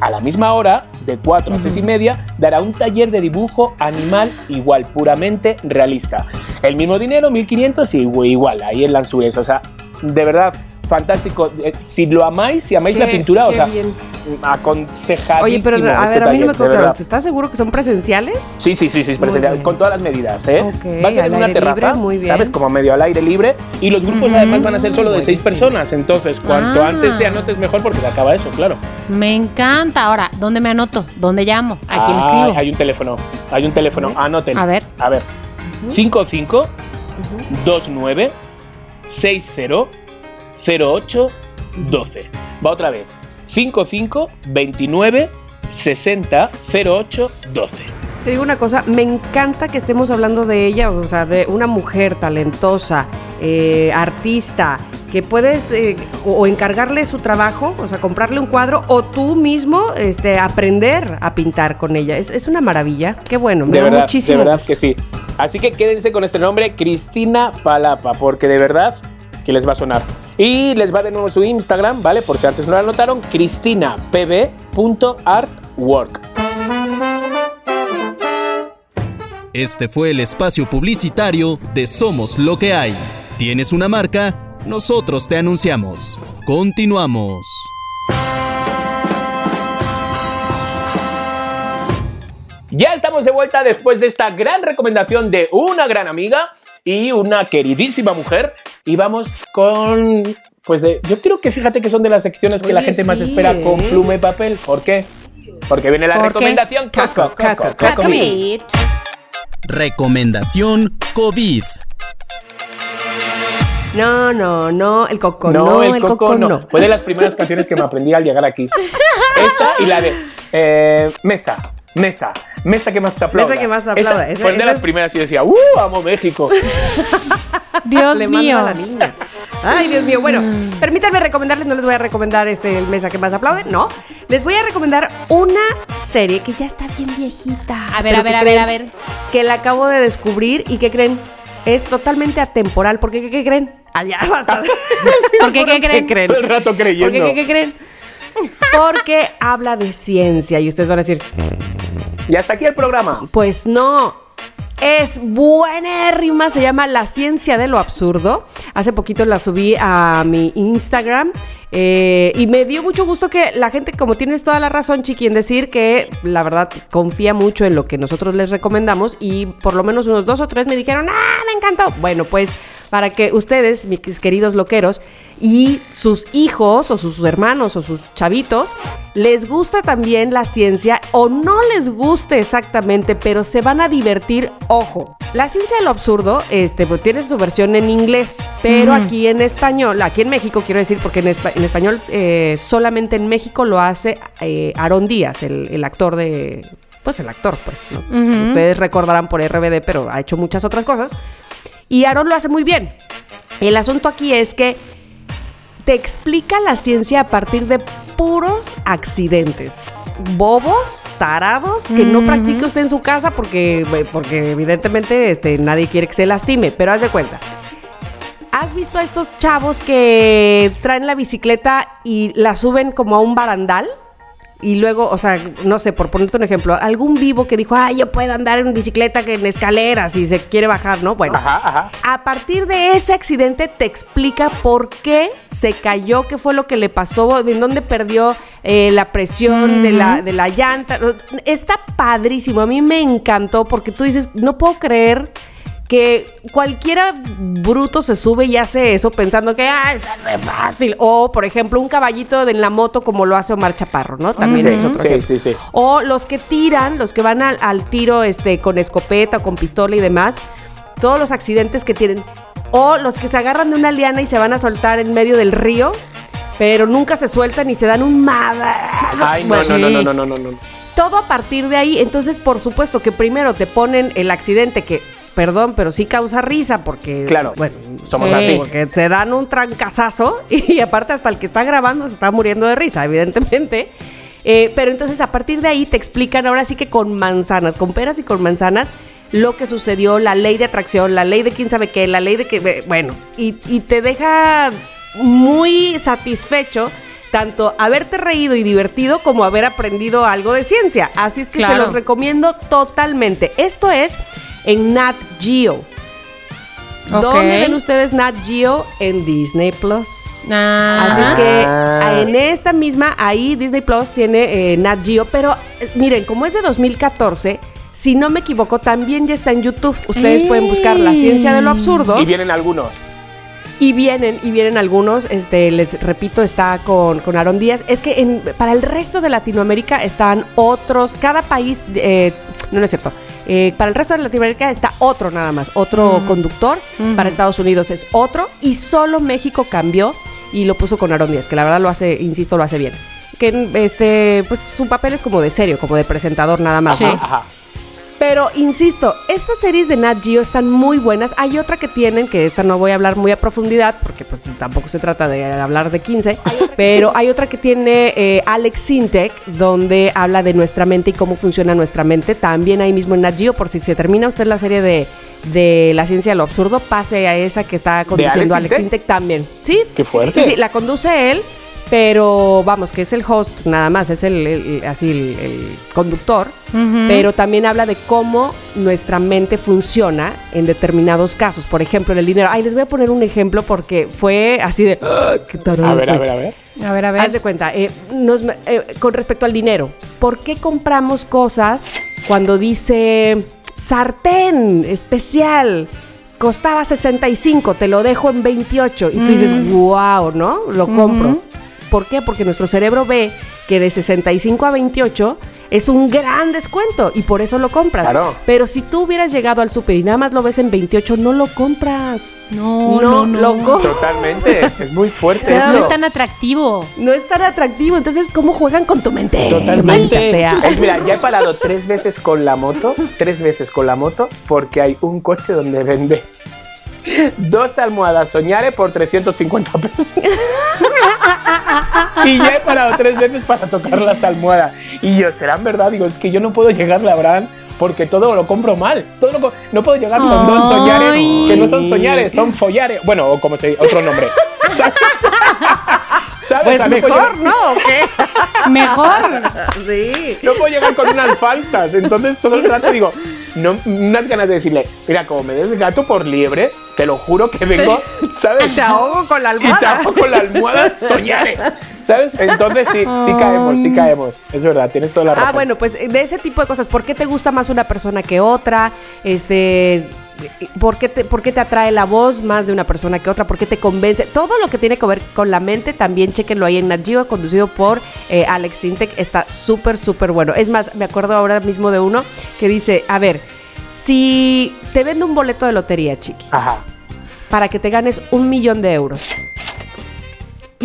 a la misma hora, de 4 a 6 y media, dará un taller de dibujo animal igual, puramente realista. El mismo dinero, 1.500 y igual, ahí en Lanzures. O sea, de verdad, fantástico. Eh, Si lo amáis, si amáis la pintura, o sea, aconsejadísimo Oye, pero a este ver, a mí no me verdad. ¿Estás seguro que son presenciales? Sí, sí, sí, sí, Muy presencial, bien. con todas las medidas, ¿eh? Ok, Va a ser en una terraza, libre, muy bien. ¿sabes? Como medio al aire libre. Y los grupos Ujú. además van a ser solo de seis personas. Entonces, cuanto Ah. antes te anotes mejor porque se acaba eso, claro. Me encanta. Ahora, ¿dónde me anoto? ¿Dónde llamo? ¿A quién Ah, escribo? Hay un teléfono, hay un teléfono, anoten. A ver. A ver, 55 29 60 08 12. Va otra vez. 55 29 60 08 12. Te digo una cosa, me encanta que estemos hablando de ella, o sea, de una mujer talentosa, eh, artista, que puedes eh, o, o encargarle su trabajo, o sea, comprarle un cuadro, o tú mismo este, aprender a pintar con ella. Es, es una maravilla. Qué bueno, me de da verdad, muchísimo. de verdad que sí. Así que quédense con este nombre, Cristina Palapa, porque de verdad que les va a sonar. Y les va de nuevo su Instagram, ¿vale? Por si antes no lo anotaron, cristinapb.artwork. Este fue el espacio publicitario de Somos lo que hay. ¿Tienes una marca? Nosotros te anunciamos. Continuamos. Ya estamos de vuelta después de esta gran recomendación de una gran amiga y una queridísima mujer. Y vamos con. Pues de, yo creo que fíjate que son de las secciones que la gente más espera con pluma y papel. ¿Por qué? Porque viene la ¿Por qué? recomendación Coco, Coco, Coco, Mil. Recomendación COVID. No, no, no, el coco no, el, coco, no. Fue de las primeras canciones que me aprendí al llegar aquí. Esta y la de eh, Mesa, Mesa, Mesa que más aplauda. Mesa que más aplauda. Esa, fue de las primeras y decía, ¡uh! Amo México. Dios Le mío. mando a la niña. Ay, Dios mío. Bueno, permítanme recomendarles, no les voy a recomendar este el mesa que más aplaude, no. Les voy a recomendar una serie que ya está bien viejita. A ver, a ver, que a ver, a ver. Que la acabo de descubrir y que creen es totalmente atemporal. ¿Por qué? ¿Qué, qué creen? Allá basta. ¿Por qué? ¿Qué creen? creen? Todo el rato ¿Por creyendo. qué? ¿Qué, qué creen? Porque habla de ciencia y ustedes van a decir, Y hasta aquí el programa. pues no. Es buenérrima, se llama La Ciencia de lo Absurdo. Hace poquito la subí a mi Instagram eh, y me dio mucho gusto que la gente, como tienes toda la razón, Chiqui, en decir que la verdad confía mucho en lo que nosotros les recomendamos y por lo menos unos dos o tres me dijeron, ¡ah, me encantó! Bueno, pues para que ustedes, mis queridos loqueros, y sus hijos o sus hermanos o sus chavitos les gusta también la ciencia o no les guste exactamente, pero se van a divertir, ojo. La ciencia de lo absurdo, este, pues, tiene su versión en inglés, pero aquí en español, aquí en México quiero decir, porque en, espa- en español eh, solamente en México lo hace eh, Aarón Díaz, el, el actor de, pues el actor, pues, ¿no? Ujú. Ustedes recordarán por RBD, pero ha hecho muchas otras cosas. Y Aaron lo hace muy bien. El asunto aquí es que te explica la ciencia a partir de puros accidentes. Bobos, tarados, que no practique usted en su casa porque, porque evidentemente este, nadie quiere que se lastime, pero haz de cuenta. ¿Has visto a estos chavos que traen la bicicleta y la suben como a un barandal? Y luego, o sea, no sé, por ponerte un ejemplo, algún vivo que dijo, ay, yo puedo andar en bicicleta que en escaleras y se quiere bajar, ¿no? Bueno, Ajá, ajá. a partir de ese accidente te explica por qué se cayó, qué fue lo que le pasó, de dónde perdió eh, la presión de, la, de la llanta. Está padrísimo, a mí me encantó porque tú dices, no puedo creer que cualquiera bruto se sube y hace eso pensando que ah, es re fácil. O, por ejemplo, un caballito en la moto como lo hace Omar Chaparro, ¿no? También Sí, es otro sí, ejemplo. sí, sí. O los que tiran, los que van al, al tiro este, con escopeta o con pistola y demás. Todos los accidentes que tienen. O los que se agarran de una liana y se van a soltar en medio del río, pero nunca se sueltan y se dan un madrazo. Ay, no, no, no, no, no, no, no. todo a partir de ahí. Entonces, por supuesto que primero te ponen el accidente que, perdón, pero sí causa risa porque, Claro, bueno, somos Sí. así. porque te dan un trancazazo y aparte hasta el que está grabando se está muriendo de risa, evidentemente. Eh, pero entonces a partir de ahí te explican ahora sí que con manzanas, con peras y con manzanas, lo que sucedió, la ley de atracción, la ley de quién sabe qué, la ley de que, eh, bueno, y, y te deja muy satisfecho tanto haberte reído y divertido como haber aprendido algo de ciencia. Así es que se los recomiendo totalmente. Esto es en Nat Geo. ¿Dónde ven ustedes Nat Geo? En Disney Plus. Ah. Así es que Ah. en esta misma, ahí Disney Plus tiene eh, Nat Geo, pero eh, miren, como es de 2014, si no me equivoco, también ya está en YouTube. Ustedes ¡Ey! pueden buscar La Ciencia de lo Absurdo. Y vienen algunos. Y vienen, y vienen algunos, este, les repito, está con, con Aaron Díaz. Es que en- para el resto de Latinoamérica están otros, cada país, eh, no, no es cierto, eh, para el resto de Latinoamérica está otro nada más, otro conductor, Ujú. para Estados Unidos es otro, y solo México cambió y lo puso con Aaron Díaz, que la verdad lo hace, insisto, lo hace bien. Que este, pues su papel es como de serio, como de presentador nada más. Sí. ¿no? Ajá. Pero insisto, estas series de Nat Geo están muy buenas. Hay otra que tienen, que esta no voy a hablar muy a profundidad, porque pues tampoco se trata de hablar de 15, pero hay otra que tiene eh, Alex Sintek, donde habla de nuestra mente y cómo funciona nuestra mente. También ahí mismo en Nat Geo, por si se termina usted la serie de, de La Ciencia de lo Absurdo, pase a esa que está conduciendo Alex Alex Sintek también. ¿Sí? Qué fuerte. Sí, sí, la conduce él, pero vamos, que es el host nada más, es el, el- así el, el conductor, pero también habla de cómo nuestra mente funciona en determinados casos. Por ejemplo, en el dinero. Ay, les voy a poner un ejemplo porque fue así de, "Ah, qué tarado A ver, a soy". ver, a ver. A ver, a ver. Haz de cuenta, eh, nos- eh, con respecto al dinero, ¿por qué compramos cosas cuando dice sartén especial? Costaba 65, te lo dejo en 28. Y tú dices, wow, ¿no? Lo compro. ¿Por qué? Porque nuestro cerebro ve que de 65 a 28 es un gran descuento y por eso lo compras. Claro. Pero si tú hubieras llegado al super y nada más lo ves en 28, no lo compras. No, no, no. lo compras. Totalmente. Es muy fuerte Claro. No es tan atractivo. No es tan atractivo. Entonces, ¿cómo juegan con tu mente? Totalmente. Maldita sea. Es, mira, ya he parado tres veces con la moto, tres veces con la moto, porque hay un coche donde vende dos almohadas soñare por 350 pesos. y ya he parado tres veces para tocar las almohadas. Y yo, ¿serán verdad? Digo, es que yo no puedo llegarle a Abraham porque todo lo compro mal. Todo lo co- no puedo llegar con dos soñares que no son soñares, son follares. Bueno, o como se dice, otro nombre. ¿Sabes? Pues mejor, llegar- ¿no? ¿O qué? Mejor. Sí. no puedo llegar con unas falsas. Entonces todo el rato digo, no, unas ganas de decirle, mira, como me des gato por liebre, te lo juro que vengo, ¿sabes? Te ahogo con la Y te almohada. hago con la almohada soñaré. ¿Sabes? Entonces sí, sí caemos, sí caemos. Es verdad, tienes toda la razón. Ah, bueno, pues de ese tipo de cosas, ¿por qué te gusta más una persona que otra? Este, ¿por qué te, por qué te atrae la voz más de una persona que otra? ¿Por qué te convence? Todo lo que tiene que ver con la mente, también chequenlo ahí en Nat Geo, conducido por eh, Alex Sintek. Está súper, súper bueno. Es más, me acuerdo ahora mismo de uno que dice, a ver, si te vendo un boleto de lotería, chiqui, Ajá. para que te ganes un millón de euros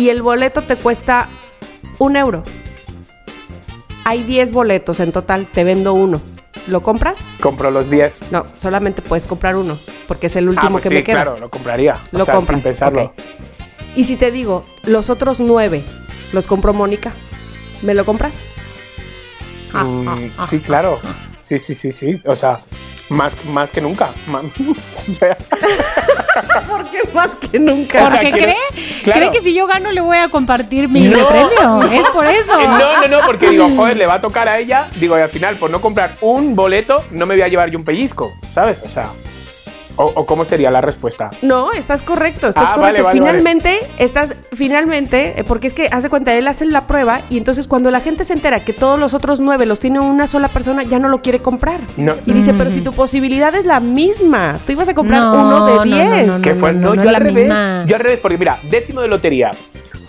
y el boleto te cuesta un euro. Hay 10 boletos en total, te vendo uno. ¿Lo compras? Compro los 10. No, solamente puedes comprar uno, porque es el Ah, último pues que sí, me queda. claro, lo compraría. O Lo sea, compras. Sin pensarlo. Y si te digo, los otros nueve los compró Mónica, ¿me lo compras? Ah, Mm, sí, claro. Sí, sí, sí, sí. O sea, más, más que nunca. O sea, ¿Por qué más que nunca? O sea, Porque cree, claro. cree que si yo gano le voy a compartir mi No, premio. Es por eso. No, no, no, porque digo, joder, le va a tocar a ella. Digo, y al final, por no comprar un boleto, no me voy a llevar yo un pellizco, ¿sabes? O sea, o, o cómo sería la respuesta. No, estás correcto, estás Ah, correcto. vale, vale, finalmente, estás, finalmente, eh, porque es que hace cuenta, él hace la prueba y entonces cuando la gente se entera que todos los otros nueve los tiene una sola persona, ya no lo quiere comprar. No. Y dice, pero si tu posibilidad es la misma, tú ibas a comprar No, uno no, de no, 10. no, que fue, no, no, no yo al revés. Yo al revés, porque mira, décimo de lotería.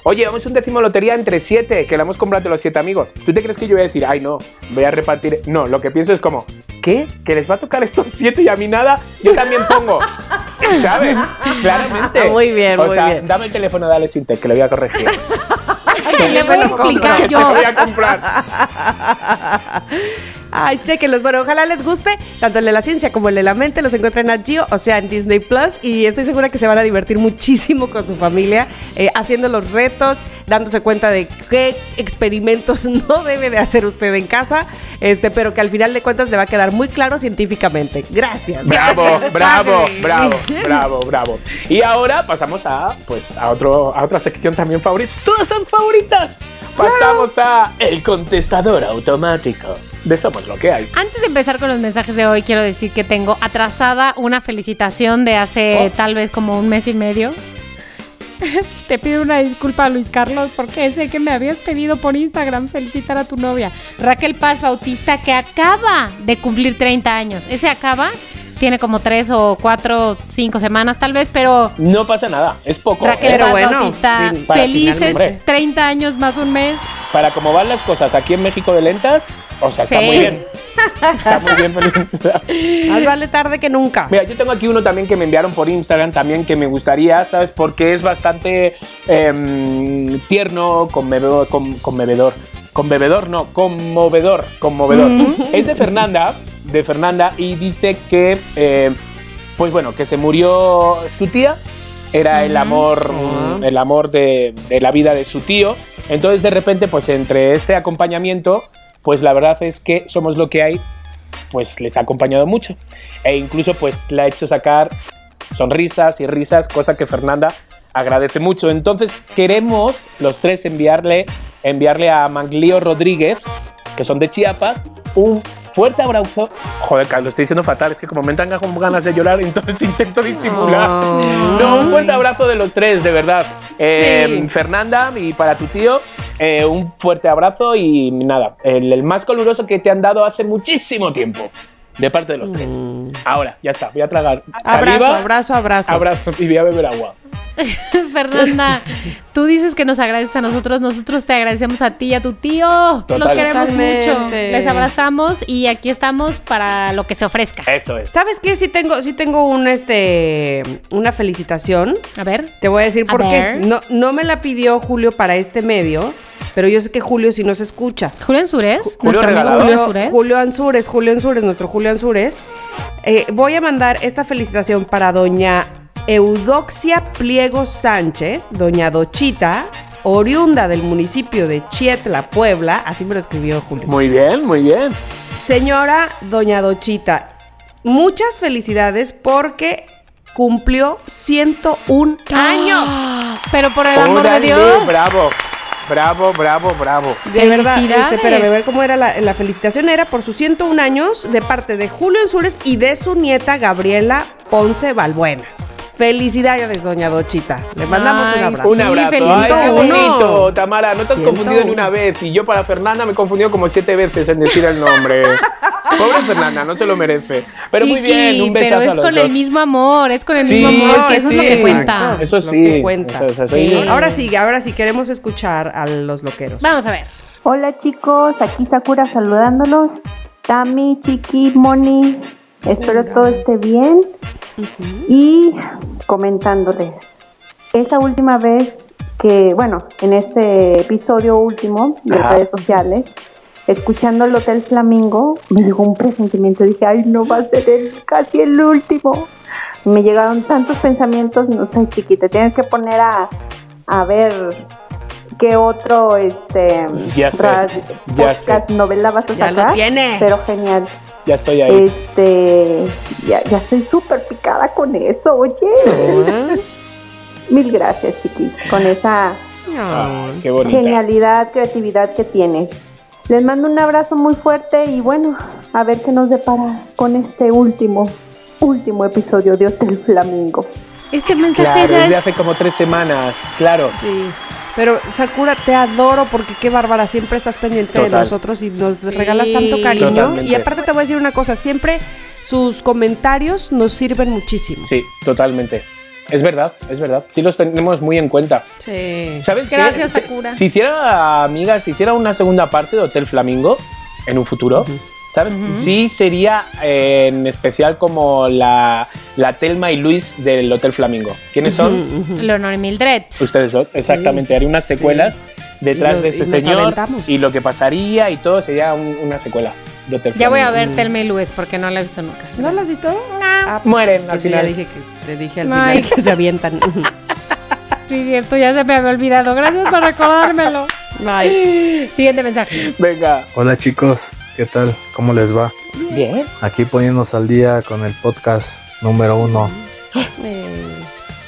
Oye, vamos a un décimo de lotería entre siete, que la hemos comprado entre los siete amigos. ¿Tú te crees que yo voy a decir, ay, no, voy a repartir? No, lo que pienso es como, ¿qué? ¿Que les va a tocar estos siete y a mí nada? Yo también pongo. ¿Sabes? Claramente. Muy bien, o muy sea, bien. Dame el teléfono de Alex Intec, que lo voy a corregir. Que le voy a explicar que te yo. voy a comprar. Ay, chéquenlos. Bueno, ojalá les guste. Tanto el de la ciencia como el de la mente los encuentran en Gio, o sea, en Disney Plus. Y estoy segura que se van a divertir muchísimo con su familia, eh, haciendo los retos, dándose cuenta de qué experimentos no debe de hacer usted en casa, este, pero que al final de cuentas le va a quedar muy claro científicamente. Gracias. Bravo, bravo, bravo, bravo, bravo. Y ahora pasamos a, pues, a, otro, a otra sección también favorita. Todas son favoritas. Pasamos a el contestador automático. De Somos lo que hay. Antes de empezar con los mensajes de hoy, quiero decir que tengo atrasada una felicitación de hace Oh. tal vez como un mes y medio. Te pido una disculpa, Luis Carlos, porque sé que me habías pedido por Instagram felicitar a tu novia, Raquel Paz Bautista, que acaba de cumplir 30 años. Ese acaba, tiene como 3 o 4, 5 semanas tal vez, pero No pasa nada, es poco. Raquel ¿eh? Pero bueno, Bautista, fin, felices finalmente. 30 años más un mes. Para cómo van las cosas aquí en México de lentas, o sea, está muy bien. Está muy bien. Más vale tarde que nunca. Mira, yo tengo aquí uno también que me enviaron por Instagram también que me gustaría, ¿sabes? Porque es bastante em, tierno, conmovedor, con, conmovedor. Conmovedor, no, conmovedor, conmovedor. Es de Fernanda, de Fernanda, y dice que, eh, pues bueno, que se murió su tía, era el amor, el amor de, de la vida de su tío. Entonces, de repente, pues entre este acompañamiento, pues la verdad es que somos lo que hay, pues les ha acompañado mucho. E incluso, pues le ha hecho sacar sonrisas y risas, cosa que Fernanda agradece mucho. Entonces, queremos los tres enviarle, enviarle a Manglio Rodríguez, que son de Chiapas, un fuerte abrazo. Joder, Carlos, lo estoy diciendo fatal, es que como me entran como ganas de llorar, entonces intento disimular. No, un fuerte abrazo de los tres, de verdad. Eh, Sí. Fernanda, y para tu tío, eh, un fuerte abrazo y nada, el, el más caluroso que te han dado hace muchísimo tiempo. De parte de los tres. Mm. Ahora, ya está. Voy a tragar Abrazo, saliva, abrazo, abrazo. abrazo y voy a beber agua. Fernanda, tú dices que nos agradeces a nosotros, nosotros te agradecemos a ti y a tu tío. Los Total. queremos Totalmente. mucho. Les abrazamos y aquí estamos para lo que se ofrezca. Eso es. ¿Sabes qué? Sí tengo, sí tengo un, este, una felicitación. A ver. Te voy a decir A por qué. ver. No, no me la pidió Julio para este medio, pero yo sé que Julio sí nos escucha. Julio Ansures, Julio nuestro amigo. Julio Julio, Ansures. Julio Ansures, Julio Ansures, nuestro Julio Ansures. Eh, voy a mandar esta felicitación para doña Eudoxia Pliego Sánchez, doña Dochita, oriunda del municipio de Chietla, Puebla. Así me lo escribió Julio. Muy bien, muy bien. Señora Doña Dochita, muchas felicidades porque cumplió 101 años. Ah, Pero por el amor Órale, de Dios. Bravo, bravo, bravo, bravo. De verdad, este, espérame, a ver cómo era la, la felicitación. Era por sus 101 años de parte de Julio Ensures y de su nieta Gabriela Ponce Balbuena. Felicidades, Doña Dochita. Le mandamos Ay, un abrazo. Un Sí, abrazo. Ay, qué bonito, Tamara. No te has confundido en una vez. Y yo para Fernanda me he confundido como siete veces en decir el nombre. Pobre Fernanda, no se lo merece. Pero muy bien, un besazo pero a es los con dos. el mismo amor, es con el Sí, mismo amor, que sí, eso es lo que exacto. cuenta. Eso Lo sí. que cuenta. Eso- eso- eso- Sí. Ahora sí, ahora sí queremos escuchar a los loqueros. Vamos a ver. Hola chicos, aquí Sakura saludándolos. Tami, Chiqui, Moni, espero todo esté bien. Y comentándoles, esa última vez que, bueno, en este episodio último de Ajá. redes sociales, escuchando el Hotel Flamingo, me llegó un presentimiento. Dije, ay, no va a ser el, casi el último. Me llegaron tantos pensamientos, no sé, Chiqui, te tienes que poner a, a ver qué otro este Ya sé, ra- ya podcast novela vas a Ya sacar lo tiene. pero genial Ya estoy ahí. este ya, ya estoy súper picada con eso oye Ah, mil gracias chiquis con esa qué bonita. genialidad creatividad que tienes les mando un abrazo muy fuerte y bueno a ver qué nos depara con este último último episodio de Hotel Flamingo Este mensaje Claro, ya es de es... hace como tres semanas. Claro. Sí. Pero Sakura, te adoro porque qué bárbara, siempre estás pendiente de nosotros y nos regalas tanto cariño. Totalmente. Y aparte te voy a decir una cosa, siempre sus comentarios nos sirven muchísimo. Sí, totalmente. Es verdad, es verdad. Sí los tenemos muy en cuenta. Sí. ¿Sabes qué? Gracias, Si- Sakura. Si hiciera, amigas, si hiciera una segunda parte de Hotel Flamingo en un futuro, ¿sabes? Sí sería eh, en especial como la, la Telma y Luis del Hotel Flamingo. ¿Quiénes son? Leonor y Mildred. Ustedes dos, exactamente. Haría unas secuelas detrás Y lo- de este señor aventamos. y lo que pasaría y todo sería un- una secuela de Ya voy a ver Telma y Luis porque no la he visto nunca. ¿No lo has visto? Ah, pues, Mueren al final. ya dije que te dije al Ay. final que se avientan. Sí, cierto, ya se me había olvidado. Gracias por recordármelo. Ay. Siguiente mensaje. Venga. Hola chicos, ¿qué tal? ¿Cómo les va? Bien. Aquí poniéndonos al día con el podcast número uno. Eh,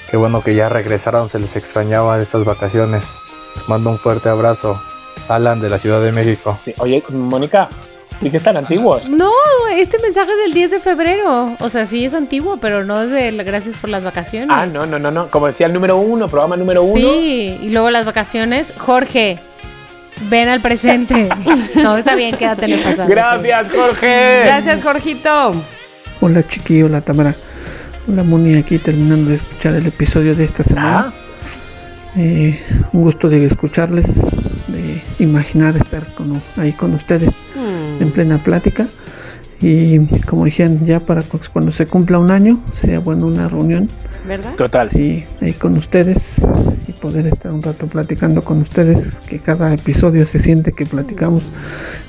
Qué bueno que ya regresaron, se les extrañaba estas vacaciones. Les mando un fuerte abrazo. Alan de la Ciudad de México. Sí, Oye, Mónica, sí que están antiguos. No, este mensaje es del 10 de febrero. O sea, sí es antiguo, pero no es de la- gracias por las vacaciones. Ah, no, no, no, no. Como decía el número uno, programa número uno. Sí, y luego las vacaciones. Jorge, ven al presente. no, está bien, quédate en el pasado. Gracias, Jorge. Gracias, Jorgito. Hola Chiqui, hola Tamara. Hola Moni, aquí terminando de escuchar el episodio de esta semana. Ah, Eh, un gusto de escucharles, de imaginar estar con- ahí con ustedes en plena plática. Y como dijeron, ya para cu- cuando se cumpla un año, sería bueno una reunión ¿Verdad? total. así ahí con ustedes y poder estar un rato platicando con ustedes, que cada episodio se siente que platicamos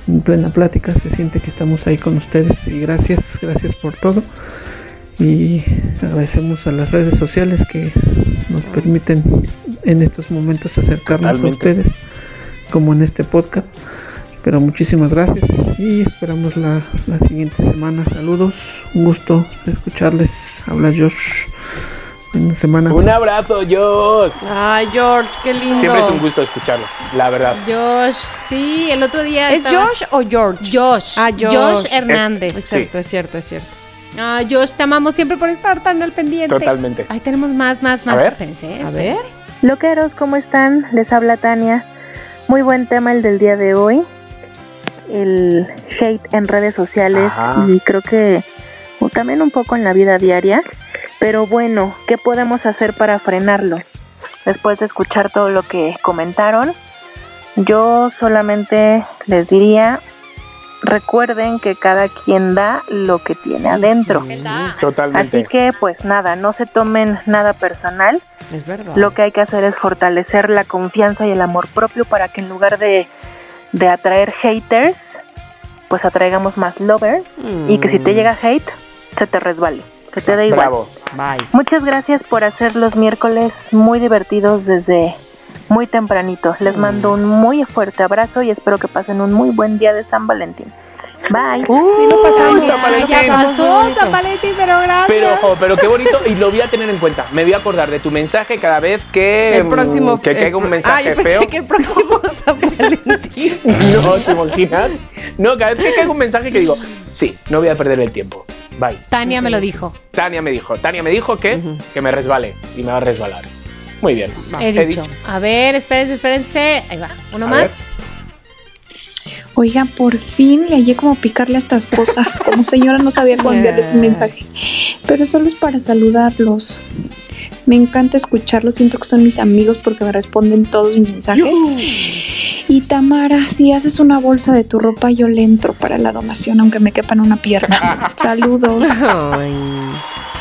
en plena plática, se siente que estamos ahí con ustedes y gracias, gracias por todo y agradecemos a las redes sociales que nos permiten en estos momentos acercarnos Totalmente. a ustedes como en este podcast. Pero muchísimas gracias y esperamos la, la siguiente semana. Saludos, un gusto escucharles. Habla Josh. Buena semana. Un abrazo, Josh. Ay, George, qué lindo. Siempre es un gusto escucharlo, la verdad. Josh, sí, el otro día. ¿Es estaba- Josh o George? Josh. Ah, Josh. Josh Hernández. Es cierto, es cierto, es cierto. Ah, Josh, te amamos siempre por estar tan al pendiente. Totalmente. Ahí tenemos más, más, más. ver. Espérense, A espérense. ver. Loqueros, ¿cómo están? Les habla Tania. Muy buen tema el del día de hoy. El hate en redes sociales Ajá. y creo que o también un poco en la vida diaria. Pero bueno, ¿qué podemos hacer para frenarlo? Después de escuchar todo lo que comentaron, yo solamente les diría, recuerden que cada quien da lo que tiene adentro. Totalmente. Así que pues nada, no se tomen nada personal. Es verdad. Lo que hay que hacer es fortalecer la confianza y el amor propio para que en lugar de, de atraer haters, pues atraigamos más lovers y que si te llega hate, se te resbale, que te dé igual. Bravo. Bye. Muchas gracias por hacer los miércoles muy divertidos desde muy tempranito. Les mando un muy fuerte abrazo y espero que pasen un muy buen día de San Valentín. Bye. sí, lo pasamos. San Valentín. Ya pasó, Valentín, pero gracias. Pero, ojo, pero qué bonito, y lo voy a tener en cuenta. Me voy a acordar de tu mensaje cada vez que, El próximo. mm, que el caiga un mensaje Ah, yo pensé feo. que el próximo Valentín. No, ¿te imaginas? No, cada vez que caiga un mensaje que digo, sí, no voy a perder el tiempo. Bye. Tania me lo dijo. Tania me dijo, Tania me dijo que, que me resbale y me va a resbalar. Muy bien. He dicho. A ver, espérense, espérense. Ahí va. Uno A más. ver. Oigan, por fin le hallé como picarle a estas cosas. Como señora no sabía cómo enviarles un mensaje. Pero solo es para saludarlos. Me encanta escucharlos, siento que son mis amigos porque me responden todos mis mensajes. Y Tamara, si haces una bolsa de tu ropa, yo le entro para la donación, aunque me quepa en una pierna. Saludos. Ay.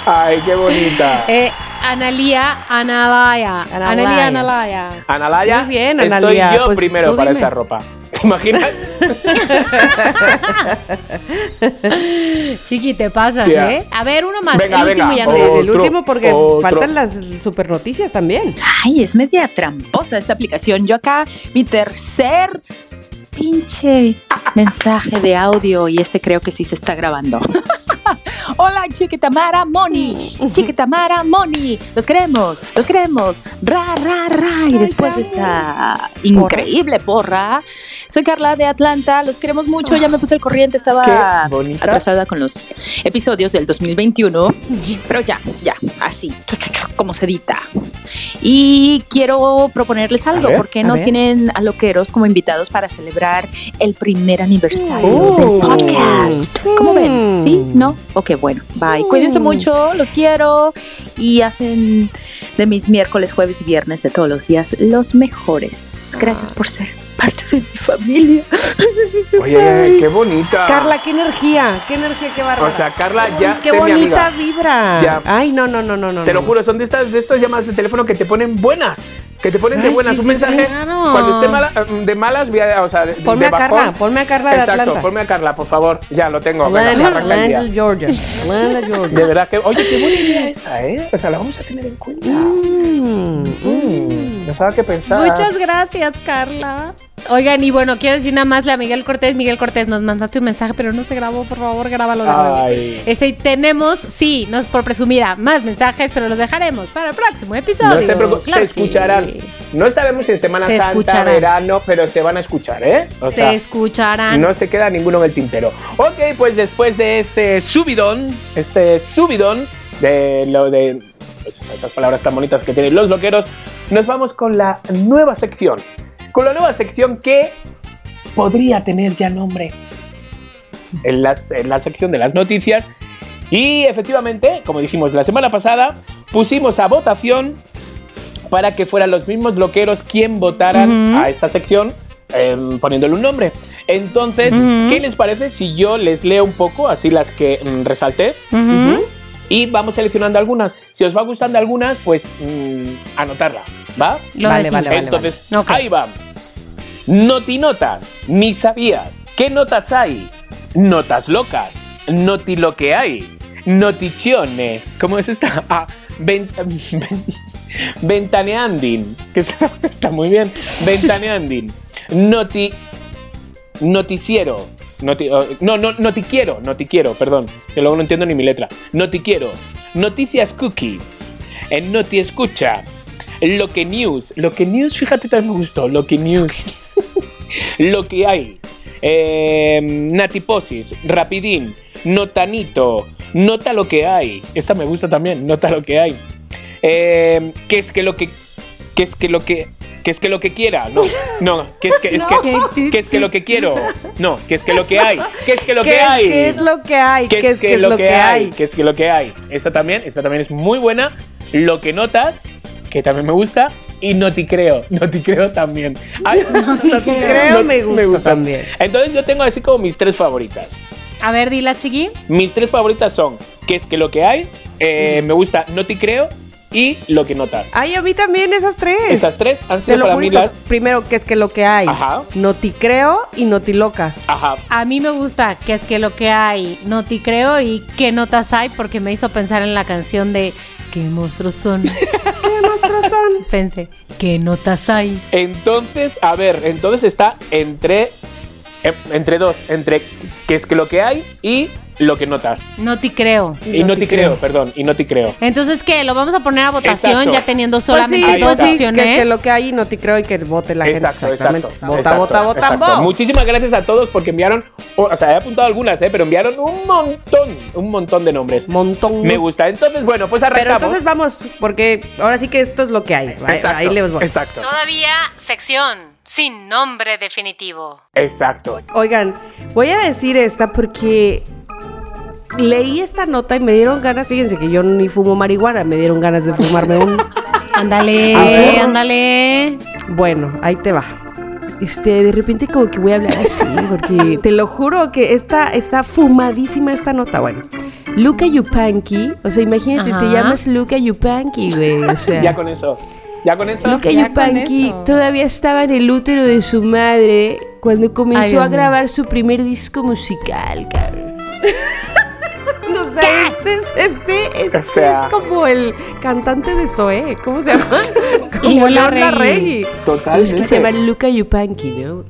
Ay, qué bonita. Eh, Analía Analaya. Analaya. Analía Analaya. Analaya, Muy bien, estoy Analia. yo Pues primero para dime. esa ropa. ¿Te imaginas? Chiqui, te pasas. ¿eh? A ver, uno más. Venga, el último ya no. El último porque otro. faltan las super noticias también. Ay, es media tramposa esta aplicación. Yo acá, mi tercer pinche mensaje de audio y este creo que sí se está grabando. Hola, Chiquitamara Moni. Chiquitamara Moni. Los queremos, los queremos. Ra, ra, ra. Y después de esta increíble porra, soy Carla de Atlanta. Los queremos mucho. Ya me puse el corriente. Estaba atrasada con los episodios del 2021. Pero ya, ya, así, como se edita. Y quiero proponerles algo, ver, ¿por qué a no ver. tienen a loqueros como invitados para celebrar el primer aniversario Oh. del podcast? ¿Cómo ven? ¿Sí? ¿No? Ok, bueno, bye. Cuídense mucho, los quiero y hacen de mis miércoles, jueves y viernes de todos los días los mejores. Gracias por ser parte de mi familia. Oye, qué bonita. Carla, qué energía, qué energía, qué bárbara. O sea, Carla, ya qué sé bonita amiga. vibra. Ya. Ay, no, no, no, no, no. Te lo juro, son de estas de estas llamadas de teléfono que te ponen buenas. Que te ponen de buenas. sí, un sí, mensaje. sí. Claro. Cuando esté mala, de malas, voy a- o sea, de, Ponme de a Carla, bajón. ponme a Carla de Exacto, Atlanta. ponme a Carla, por favor. Ya lo tengo. Atlanta. Atlanta, Georgia. Atlanta, Georgia. De verdad que, oye, qué buena idea esa, ¿eh? O sea, la vamos a tener en cuenta. Mm, Mm, no sabía qué pensar. Muchas gracias, Carla. Oigan, y bueno, quiero decir nada más a Miguel Cortés. Miguel Cortés, nos mandaste un mensaje, pero no se grabó. Por favor, grábalo. Ay. Este, y tenemos, sí, no es por presumida, más mensajes, pero los dejaremos para el próximo episodio. No se preocupen, Claro se sí. escucharán. No sabemos si en Semana Se Santa, escucharán. verano, pero se van a escuchar, ¿eh? O se sea, escucharán. no se queda ninguno en el tintero. Ok, pues después de este subidón, este subidón de lo de pues, estas palabras tan bonitas que tienen los loqueros, nos vamos con la nueva sección. Con la nueva sección que podría tener ya nombre en, las- en la sección de las noticias. Y efectivamente, como dijimos la semana pasada, pusimos a votación para que fueran los mismos loqueros quien votaran a esta sección em, poniéndole un nombre. Entonces. ¿qué les parece si yo les leo un poco, así las que mm, resalté? Y vamos seleccionando algunas. Si os va gustando algunas, pues mm, anotarla, ¿va? Lo Vale, decimos. vale, Entonces, ahí va. Notinotas, ni sabías. ¿Qué notas hay? Notas locas, noti lo que hay. Notizione, ¿cómo es esta? Ah, ven- ven- ventaneandin, que está, muy bien. Ventaneandin. Noti, noticiero. Noti- oh, no, no, notiquiero, notiquiero, perdón, que luego no entiendo ni mi letra. Notiquiero. Noticias cookies. En Noti Escucha. Lo que news. Lo que news, fíjate, también me gustó. Lo que news. Lo que hay. Eh, natiposis. Rapidín. Notanito. Nota lo que hay. Esta me gusta también. Nota lo que hay. Eh, ¿Qué es que lo que. ¿Qué es que lo que. que es que lo que quiera, no, no, que es que es que, que es que lo que quiero, no, que es que lo que hay, que es que lo ¿Qué que es- hay, qué es lo que hay? que ¿Qué es que lo que hay, que es que lo que hay. Esa también, esa también es muy buena. Lo que notas, que también me gusta, y no te creo, no te creo también. Ay, No te creo, me gusta también. Entonces yo tengo así como mis tres favoritas. A ver, dila, chiqui. Mis tres favoritas son que es que lo que hay, eh, me gusta no te creo y lo que notas. Ay, a mí también esas tres. Esas tres han Te sido lo para mí las... Primero, que es que lo que hay. Ajá. No te creo y no te locas. Ajá. A mí me gusta que es que lo que hay no te creo y qué notas hay porque me hizo pensar en la canción de qué monstruos son. ¿Qué monstruos Pensé, qué notas hay. Entonces, a ver, entonces está entre... eh, entre dos, entre que es que lo que hay y lo que notas. No te creo. Y, no, te creo. perdón, y no te creo. Entonces, ¿qué? ¿Lo vamos a poner a votación Exacto. ya teniendo Pues sí, solamente Ahí dos pues sí, opciones? que es que lo que hay y no te creo y que vote la Exacto, gente. Exactamente. exacto. Vota, exacto, vota, vota, vota. Muchísimas gracias a todos porque enviaron, o o sea, he apuntado algunas, ¿eh? pero enviaron un montón, un montón de nombres. Montón. Me gusta. Entonces, bueno, pues Pero arrancamos. entonces vamos, porque ahora sí que esto es lo que hay. Ahí, Exacto, ahí les voy. Exacto. Todavía sección sin nombre definitivo. Exacto. Oigan, voy a decir esta porque leí esta nota y me dieron ganas, fíjense que yo ni fumo marihuana, me dieron ganas de fumarme un... Ándale, ándale. Bueno, ahí te va. Este, de repente como que voy a hablar así, porque te lo juro que está, está fumadísima esta nota. Bueno, Luca Yupanqui, o sea, imagínate, te Ajá. llamas Luca Yupanqui, güey, o sea... Ya con eso. Ya con eso. Luca Yupanqui todavía estaba en el útero de su madre cuando comenzó a grabar su primer disco musical, cabrón. No sé, este es, este, este O sea. es como el cantante de Zoé, ¿cómo se llama? Como Larregui. Larregui. Totalmente. Es que se llama Luca Yupanqui, ¿no?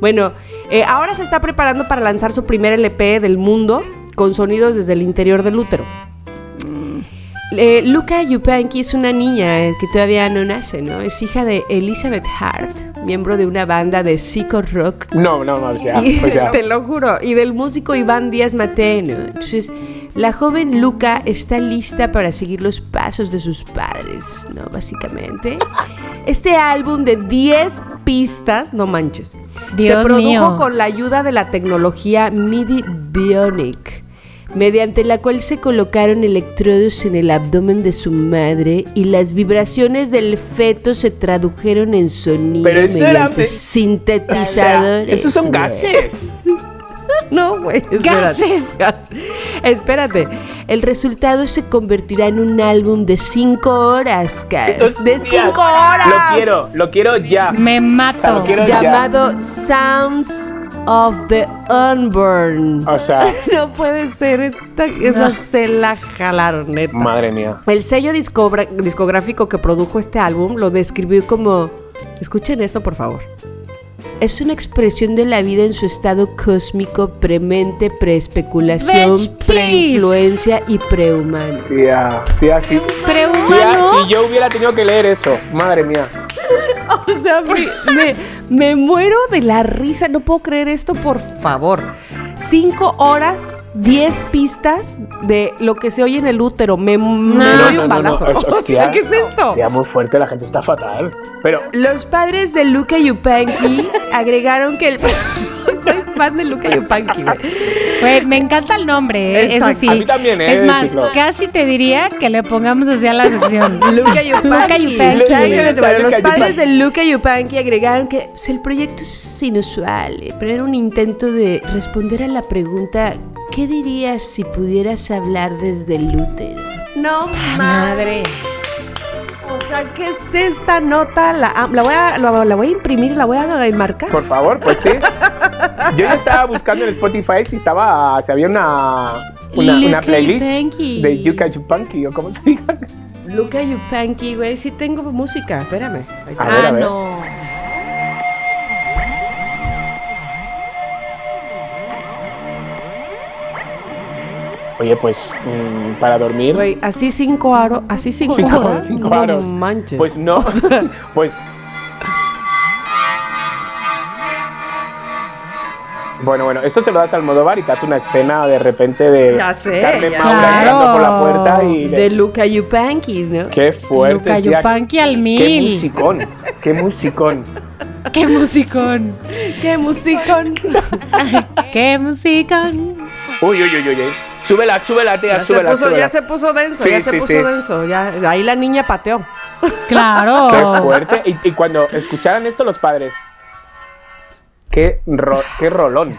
Bueno, eh, ahora se está preparando para lanzar su primer LP del mundo con sonidos desde el interior del útero. Eh, Luca Yupanqui es una niña eh, que todavía no nace, ¿no? Es hija de Elizabeth Hart, miembro de una banda de psico rock. No, no, no, o sea, Y, o sea, te lo juro, y del músico Iván Díaz Mateo. Entonces, la joven Luca está lista para seguir los pasos de sus padres, ¿no? Básicamente. Este álbum de 10 pistas, no manches, se Dios produjo mío. con la ayuda de la tecnología MIDI Bionic mediante la cual se colocaron electrodos en el abdomen de su madre y las vibraciones del feto se tradujeron en sonido Pero eso era- mediante o sea, sintetizadores. esos son gases. No, güey. Gases. Gas- Espérate. El resultado se convertirá en un álbum de 5 horas, Car. Entonces, De 5 horas. Lo quiero, lo quiero ya. Me O sea, mato. lo quiero ya. Llamado Sounds of the Unborn. O sea, No puede ser, esta, esa se la jalaron, neta. madre mía. El sello discográfico que produjo este álbum lo describió como, escuchen esto por favor, es una expresión de la vida en su estado cósmico, premente, preespeculación, preinfluencia y prehumano. Tía, tía, si, tía, Prehumano. si yo hubiera tenido que leer eso, madre mía. O sea, me, me- me muero de la risa, no puedo creer esto, por favor. Cinco horas, diez pistas de lo que se oye en el útero. Me, me No. doy un balazo. O sea, ¿Qué es esto? Tía, muy fuerte, la gente está fatal. Pero, Los padres de Luca Yupanqui agregaron que el. Fan de Luca Yupanqui, güey. Güey, me encanta el nombre, ¿eh? eso sí. A mí también, ¿eh? Es más, casi te diría que le pongamos así a la sección. Luca Yupanqui. Luca Yupanqui. Exactamente. Bueno, los padres de Luca Yupanqui agregaron que pues, el proyecto es inusual, eh, pero era un intento de responder a la pregunta: ¿qué dirías si pudieras hablar desde el útero? No, madre. O sea, ¿qué es esta nota? La, ah, la voy, a, la, la voy a imprimir, la voy a enmarcar. por favor, pues sí. Yo ya estaba buscando en Spotify si estaba, si había una, una, una Luca playlist Yupanqui. de Yuka Yupanqui o como se diga. Luca Yupanqui, güey, sí tengo música, espérame. Ahí te A va. ver, Ah, a ver. no. Oye, pues mm, para dormir. Así cinco aros, así cinco, Cinco- horas. cinco no aros. manches. Pues no, pues. Bueno, bueno, esto se lo das al Almodóvar y te hace una escena de repente de Ya sé, Carmen ya Maura entrando por la puerta y de Luca Yupanqui, ¿no? qué fuerte. Luca tía, Yupanqui al Qué mil. musicón. qué musicón. ¡Qué musicón! ¡Qué musicón! ¡Qué musicón! Uy, uy, uy, uy. uy. Súbela, súbela, tía, Ya se, súbela, puso, súbela. ya se puso denso, Sí, ya se sí, puso sí. denso. Ya, ahí la niña pateó. ¡Claro! Qué fuerte. Y, y cuando escucharan esto los padres, qué, ro- qué rolón.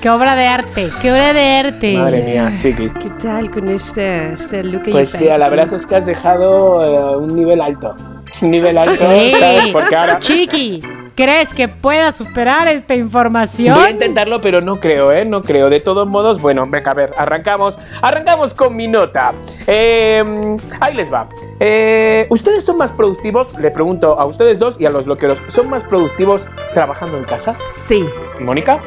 ¡Qué obra de arte! ¡Qué obra de arte! Madre mía, chiqui. ¿Qué tal con este, este look que Pues you tía, la verdad es que has dejado eh, un nivel alto. Un nivel alto, ¡Ey! ¿sabes? Porque ahora... Chiqui, ¿crees que pueda superar esta información? Voy a intentarlo, pero no creo, ¿eh? No creo. De todos modos, bueno, venga, a ver, arrancamos. Arrancamos con mi nota. Eh, ahí les va. Eh, ¿Ustedes son más productivos? Le pregunto a ustedes dos y a los loqueros. ¿Son más productivos trabajando en casa? Sí. ¿Mónica?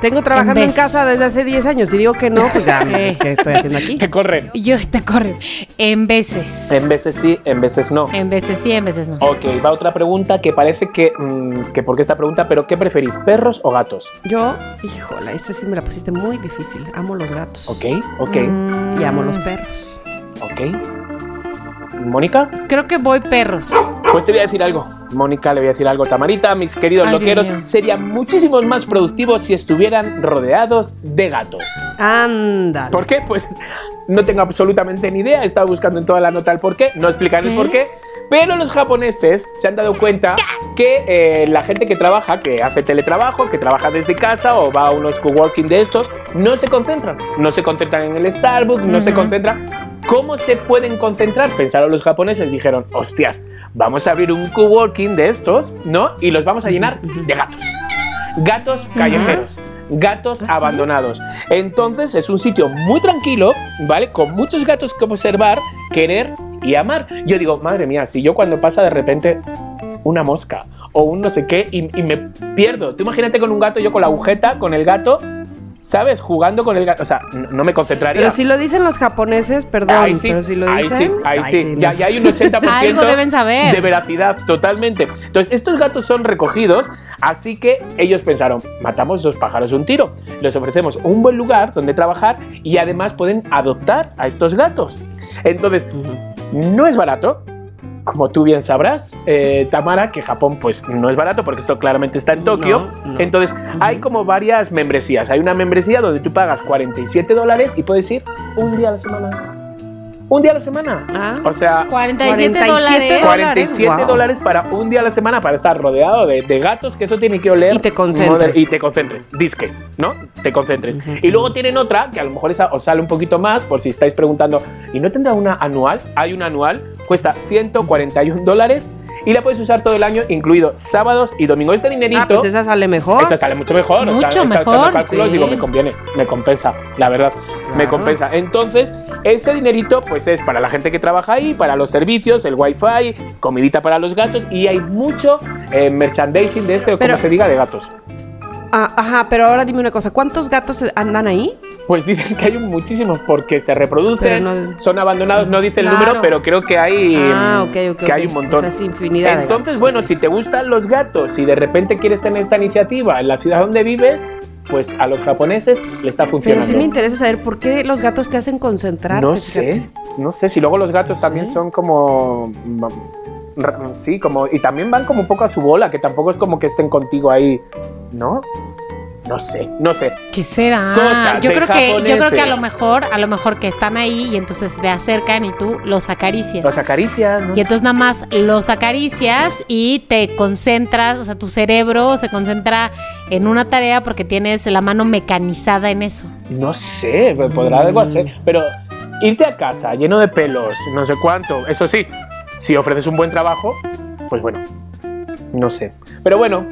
Tengo trabajando En casa desde hace 10 años y digo que no, pues ya, Sí. ¿qué estoy haciendo aquí? Te corren. Yo te corro. En veces. En veces sí, en veces no. En veces sí, en veces no. Ok, va otra pregunta que parece que... mm, que porque esta pregunta, pero ¿qué preferís? ¿Perros o gatos? Yo, híjola, esa sí me la pusiste muy difícil. Amo los gatos. Ok, ok, Y amo los perros. ok. ¿Mónica? Creo que voy perros. Pues te voy a decir algo, Mónica, le voy a decir algo. Tamarita, mis queridos Ay, loqueros, serían muchísimos más productivos si estuvieran rodeados de gatos. Ándale. ¿Por qué? Pues no tengo absolutamente ni idea. He estado buscando en toda la nota el por qué. No explican el por qué. Pero los japoneses se han dado cuenta que eh, la gente que trabaja, que hace teletrabajo, que trabaja desde casa o va a unos coworking de estos, no se concentran. No se concentran en el Starbucks, no se Ujú. concentran. ¿Cómo se pueden concentrar? Pensaron los japoneses, dijeron, hostias, vamos a abrir un coworking de estos, ¿no? Y los vamos a llenar de gatos. Gatos callejeros. Gatos ¿Ah, sí? abandonados. Entonces es un sitio muy tranquilo, ¿vale? Con muchos gatos que observar, querer y amar. Yo digo, madre mía, si yo cuando pasa de repente una mosca o un no sé qué y, y me pierdo. Tú imagínate con un gato, yo con la agujeta, con el gato, ¿sabes? Jugando con el gato. O sea, no, me concentraría. Pero si lo dicen los japoneses, perdón, Ahí sí, pero si lo ahí dicen, sí, ahí sí. no. Ya, ya hay un 80% Algo deben saber. de veracidad, totalmente. Entonces, estos gatos son recogidos, así que ellos pensaron, matamos dos pájaros de un tiro. Les ofrecemos un buen lugar donde trabajar y además pueden adoptar a estos gatos. Entonces, no es barato. Como tú bien sabrás, eh, Tamara, que Japón pues no es barato porque esto claramente está en Tokio. No, no. Entonces hay como varias membresías. Hay una membresía donde tú pagas 47 dólares y puedes ir un día a la semana. Un día a la semana. Ah. O sea, 47, 47 dólares. dólares. 47 Wow. dólares para un día a la semana para estar rodeado de, de gatos, que eso tiene que oler. Y te concentres. Y te concentres. Disque, ¿no? Te concentres. Y luego tienen otra, que a lo mejor esa os sale un poquito más, por si estáis preguntando, ¿y no tendrá una anual? Hay una anual, cuesta 141 dólares y la puedes usar todo el año, incluido sábados y domingos. Este dinerito. Ah, pues esa sale mejor. Esta sale mucho mejor. Mucho está mejor, echando cálculos, sí. digo, me conviene, me compensa, la verdad, me compensa. Entonces, este dinerito, pues es para la gente que trabaja ahí, para los servicios, el wifi, comidita para los gatos y hay mucho eh, merchandising de este, o como se diga, de gatos. Ah, ajá, pero ahora dime una cosa, ¿cuántos gatos andan ahí? Pues dicen que hay muchísimos porque se reproducen, Pero no- son abandonados, no dice el número, pero creo que hay, Ah, mm, ok, ok, que hay un montón. O sea, es infinidad de Entonces, gatos. bueno, si te gustan los gatos y de repente quieres tener esta iniciativa en la ciudad donde vives, pues a los japoneses le está Pero funcionando. sí me interesa saber por qué los gatos te hacen concentrarte. No fíjate. sé, no sé, si luego los gatos No también sé. son como... mm, Sí, como... Y también van como un poco a su bola, que tampoco es como que estén contigo ahí, ¿no? No sé, no sé. ¿Qué será? Cosas yo creo que yo creo que a japoneses. lo mejor a lo mejor que están ahí y entonces te acercan y tú los acaricias. Los acaricias, ¿no? y entonces nada más los acaricias y te concentras, o sea, tu cerebro se concentra en una tarea porque tienes la mano mecanizada en eso. No sé, pues, podrá algo hacer. Pero irte a casa lleno de pelos, no sé cuánto, eso sí, si ofreces un buen trabajo, pues bueno, no sé. Pero bueno,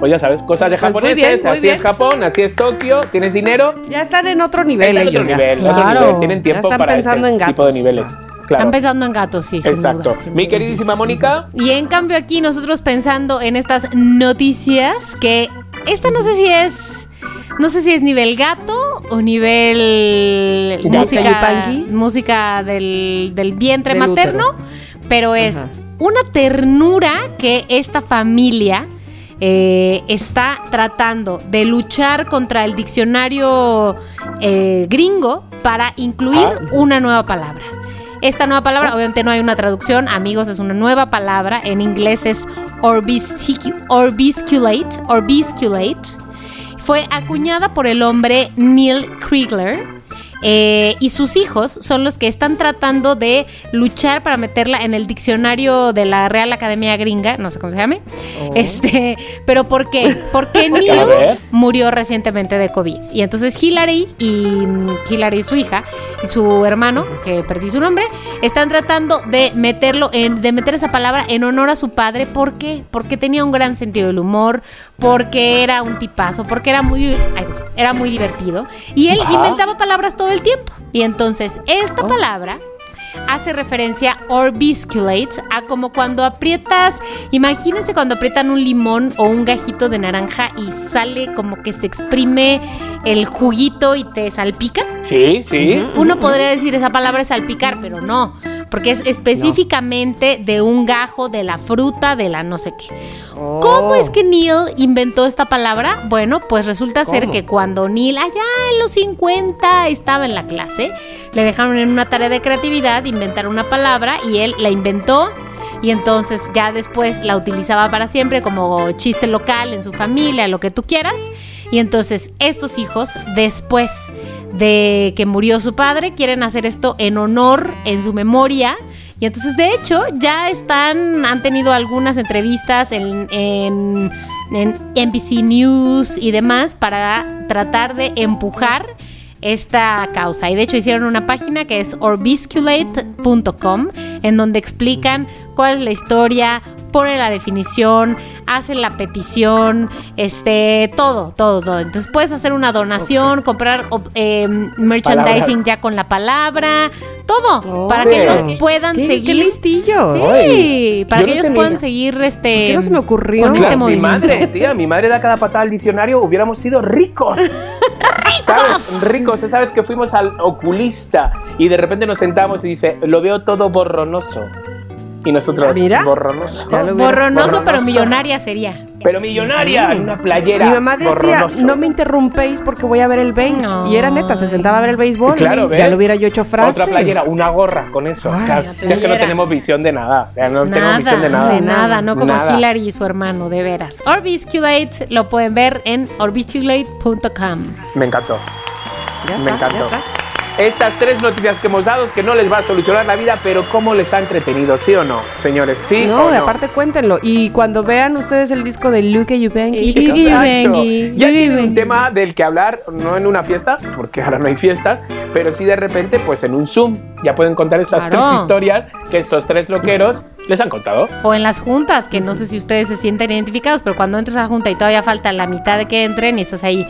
pues ya sabes, cosas de Pues muy japoneses, bien, muy así bien. es Japón, así es Tokio, tienes dinero, Ya están en otro nivel otro ellos. ya. nivel, otro Claro. nivel, tienen tiempo están para pensando este en tipo de gatos. niveles. Claro. Están pensando en gatos, sí, sin Exacto. duda, sin Mi duda. queridísima Mónica, Y en cambio aquí nosotros pensando en estas noticias que esta no sé si es no sé si es nivel gato o nivel Gato. música música del, del vientre Del materno, pero es Ajá. una ternura que esta familia eh, está tratando de luchar contra el diccionario eh, gringo para incluir Ah. una nueva palabra. esta nueva palabra, obviamente no hay una traducción, amigos, es una nueva palabra. En inglés es orbiscu- orbisculate, orbisculate. Fue acuñada por el hombre Neil Kriegler. Eh, y sus hijos son los que están tratando de luchar para meterla en el diccionario de la Real Academia Gringa, no sé cómo se llame. Este, pero ¿por qué? Porque Neil murió recientemente de COVID. Y entonces Hillary y mm, Hillary, su hija, y su hermano, que perdí su nombre, están tratando de meterlo en, de meter esa palabra en honor a su padre. ¿Por qué? Porque tenía un gran sentido del humor, porque era un tipazo, porque era muy, ay, era muy divertido. Y él inventaba palabras todo el tiempo. Y entonces esta palabra hace referencia orbisculate a como cuando aprietas, imagínense cuando aprietan un limón o un gajito de naranja y sale como que se exprime el juguito y te salpica. Sí, sí. Uno podría decir esa palabra es salpicar, pero no, porque es específicamente de un gajo, de la fruta, de la no sé qué. Oh. ¿Cómo es que Neil inventó esta palabra? Bueno, pues resulta ser que cuando Neil, allá en los 50, estaba en la clase, le dejaron en una tarea de creatividad inventar una palabra y él la inventó. Y entonces ya después la utilizaba para siempre como chiste local en su familia, lo que tú quieras. Y entonces estos hijos, después de que murió su padre, quieren hacer esto en honor, en su memoria. Y entonces, de hecho, ya están, han tenido algunas entrevistas en, en, en NBC News y demás para tratar de empujar esta causa. Y de hecho hicieron una página que es orbisculate.com en donde explican cuál es la historia, ponen la definición, hacen la petición, este, todo, todo, todo. Entonces puedes hacer una donación, comprar eh, merchandising ya con la palabra, todo, Oh. para que ellos puedan ¿Qué, seguir. qué listillos. Sí, para yo que no ellos puedan seguir este. ¿Por qué no se me ocurrió? con este mi movimiento. madre, tía, mi madre da cada patada al diccionario, hubiéramos sido ricos. ¿Sabes? Ricos, sabes que fuimos al oculista y de repente nos sentamos y dice, lo veo todo borronoso. Y nosotros, Mira. borronoso. Borronoso, pero millonaria sería. Pero millonaria, en una playera. Mi mamá decía, borronoso. no me interrumpéis porque voy a ver el béis. No. Y era neta, se sentaba a ver el béisbol. Claro, ya lo hubiera yo hecho frase. Otra playera, una gorra con eso. Ay, Claro, ya es que no tenemos visión de nada. ya no tenemos visión de nada. de nada, no como Nada. Hillary y su hermano, de veras. Orbisculate lo pueden ver en orbisculate.com. Me encantó. Ya Me está, encantó. ya está. Estas tres noticias que hemos dado que no les va a solucionar la vida, pero cómo les ha entretenido, ¿sí o no, señores? ¿Sí No, o y no? aparte cuéntenlo. Y cuando vean ustedes el disco de Luke. Yubanky, Ya tienen un tema del que hablar, no en una fiesta, porque ahora no hay fiestas, pero sí de repente, pues en un Zoom, ya pueden contar estas Claro. tres historias que estos tres loqueros les han contado. O en las juntas, que no sé si ustedes se sienten identificados, pero cuando entras a la junta y todavía falta la mitad de que entren y estás ahí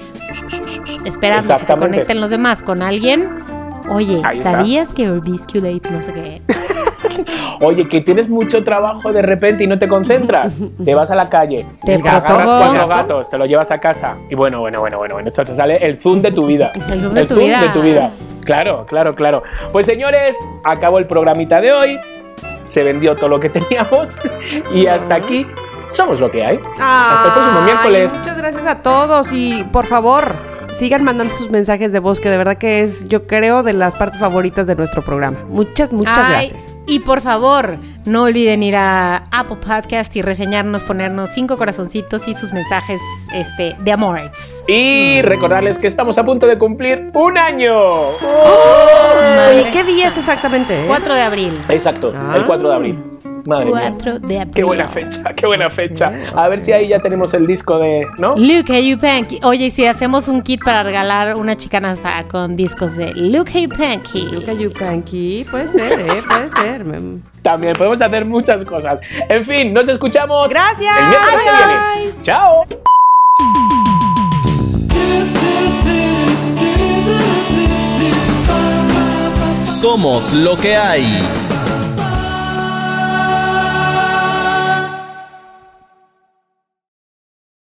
esperando que se conecten los demás con alguien. Oye, Ahí está. ¿sabías que Orbisculate no sé qué? Oye, que tienes mucho trabajo de repente y no te concentras, te vas a la calle, Te agarras cuatro gatos, te los llevas a casa y bueno, bueno, bueno, bueno, bueno, esto te sale el zoom de tu vida. El zoom de tu vida. de tu vida. Claro, claro, claro. Pues señores, acabó el programita de hoy. Se vendió todo lo que teníamos y hasta aquí somos lo que hay. Hasta el próximo miércoles. Muchas gracias a todos y por favor, sigan mandando sus mensajes de voz, que de verdad que es, yo creo, de las partes favoritas de nuestro programa. Muchas, muchas Ay, gracias. Y por favor, no olviden ir a Apple Podcast y reseñarnos, ponernos cinco corazoncitos y sus mensajes este, de amor. Y recordarles que estamos a punto de cumplir un año. Oye, ¿qué día es exactamente? eh? 4 de abril. Exacto, Ah. el 4 de abril. Madre mía. 4 de abril. Qué buena fecha, qué buena fecha. A ver si ahí ya tenemos el disco de, ¿no? Luke Yupanqui. Oye, y si hacemos un kit para regalar una chicanasta con discos de Luke Yupanqui. Luca Yupanqui, puede ser, ¿eh? Puede ser. También podemos hacer muchas cosas. En fin, nos escuchamos. Gracias. El Adiós. Chao. Somos lo que hay.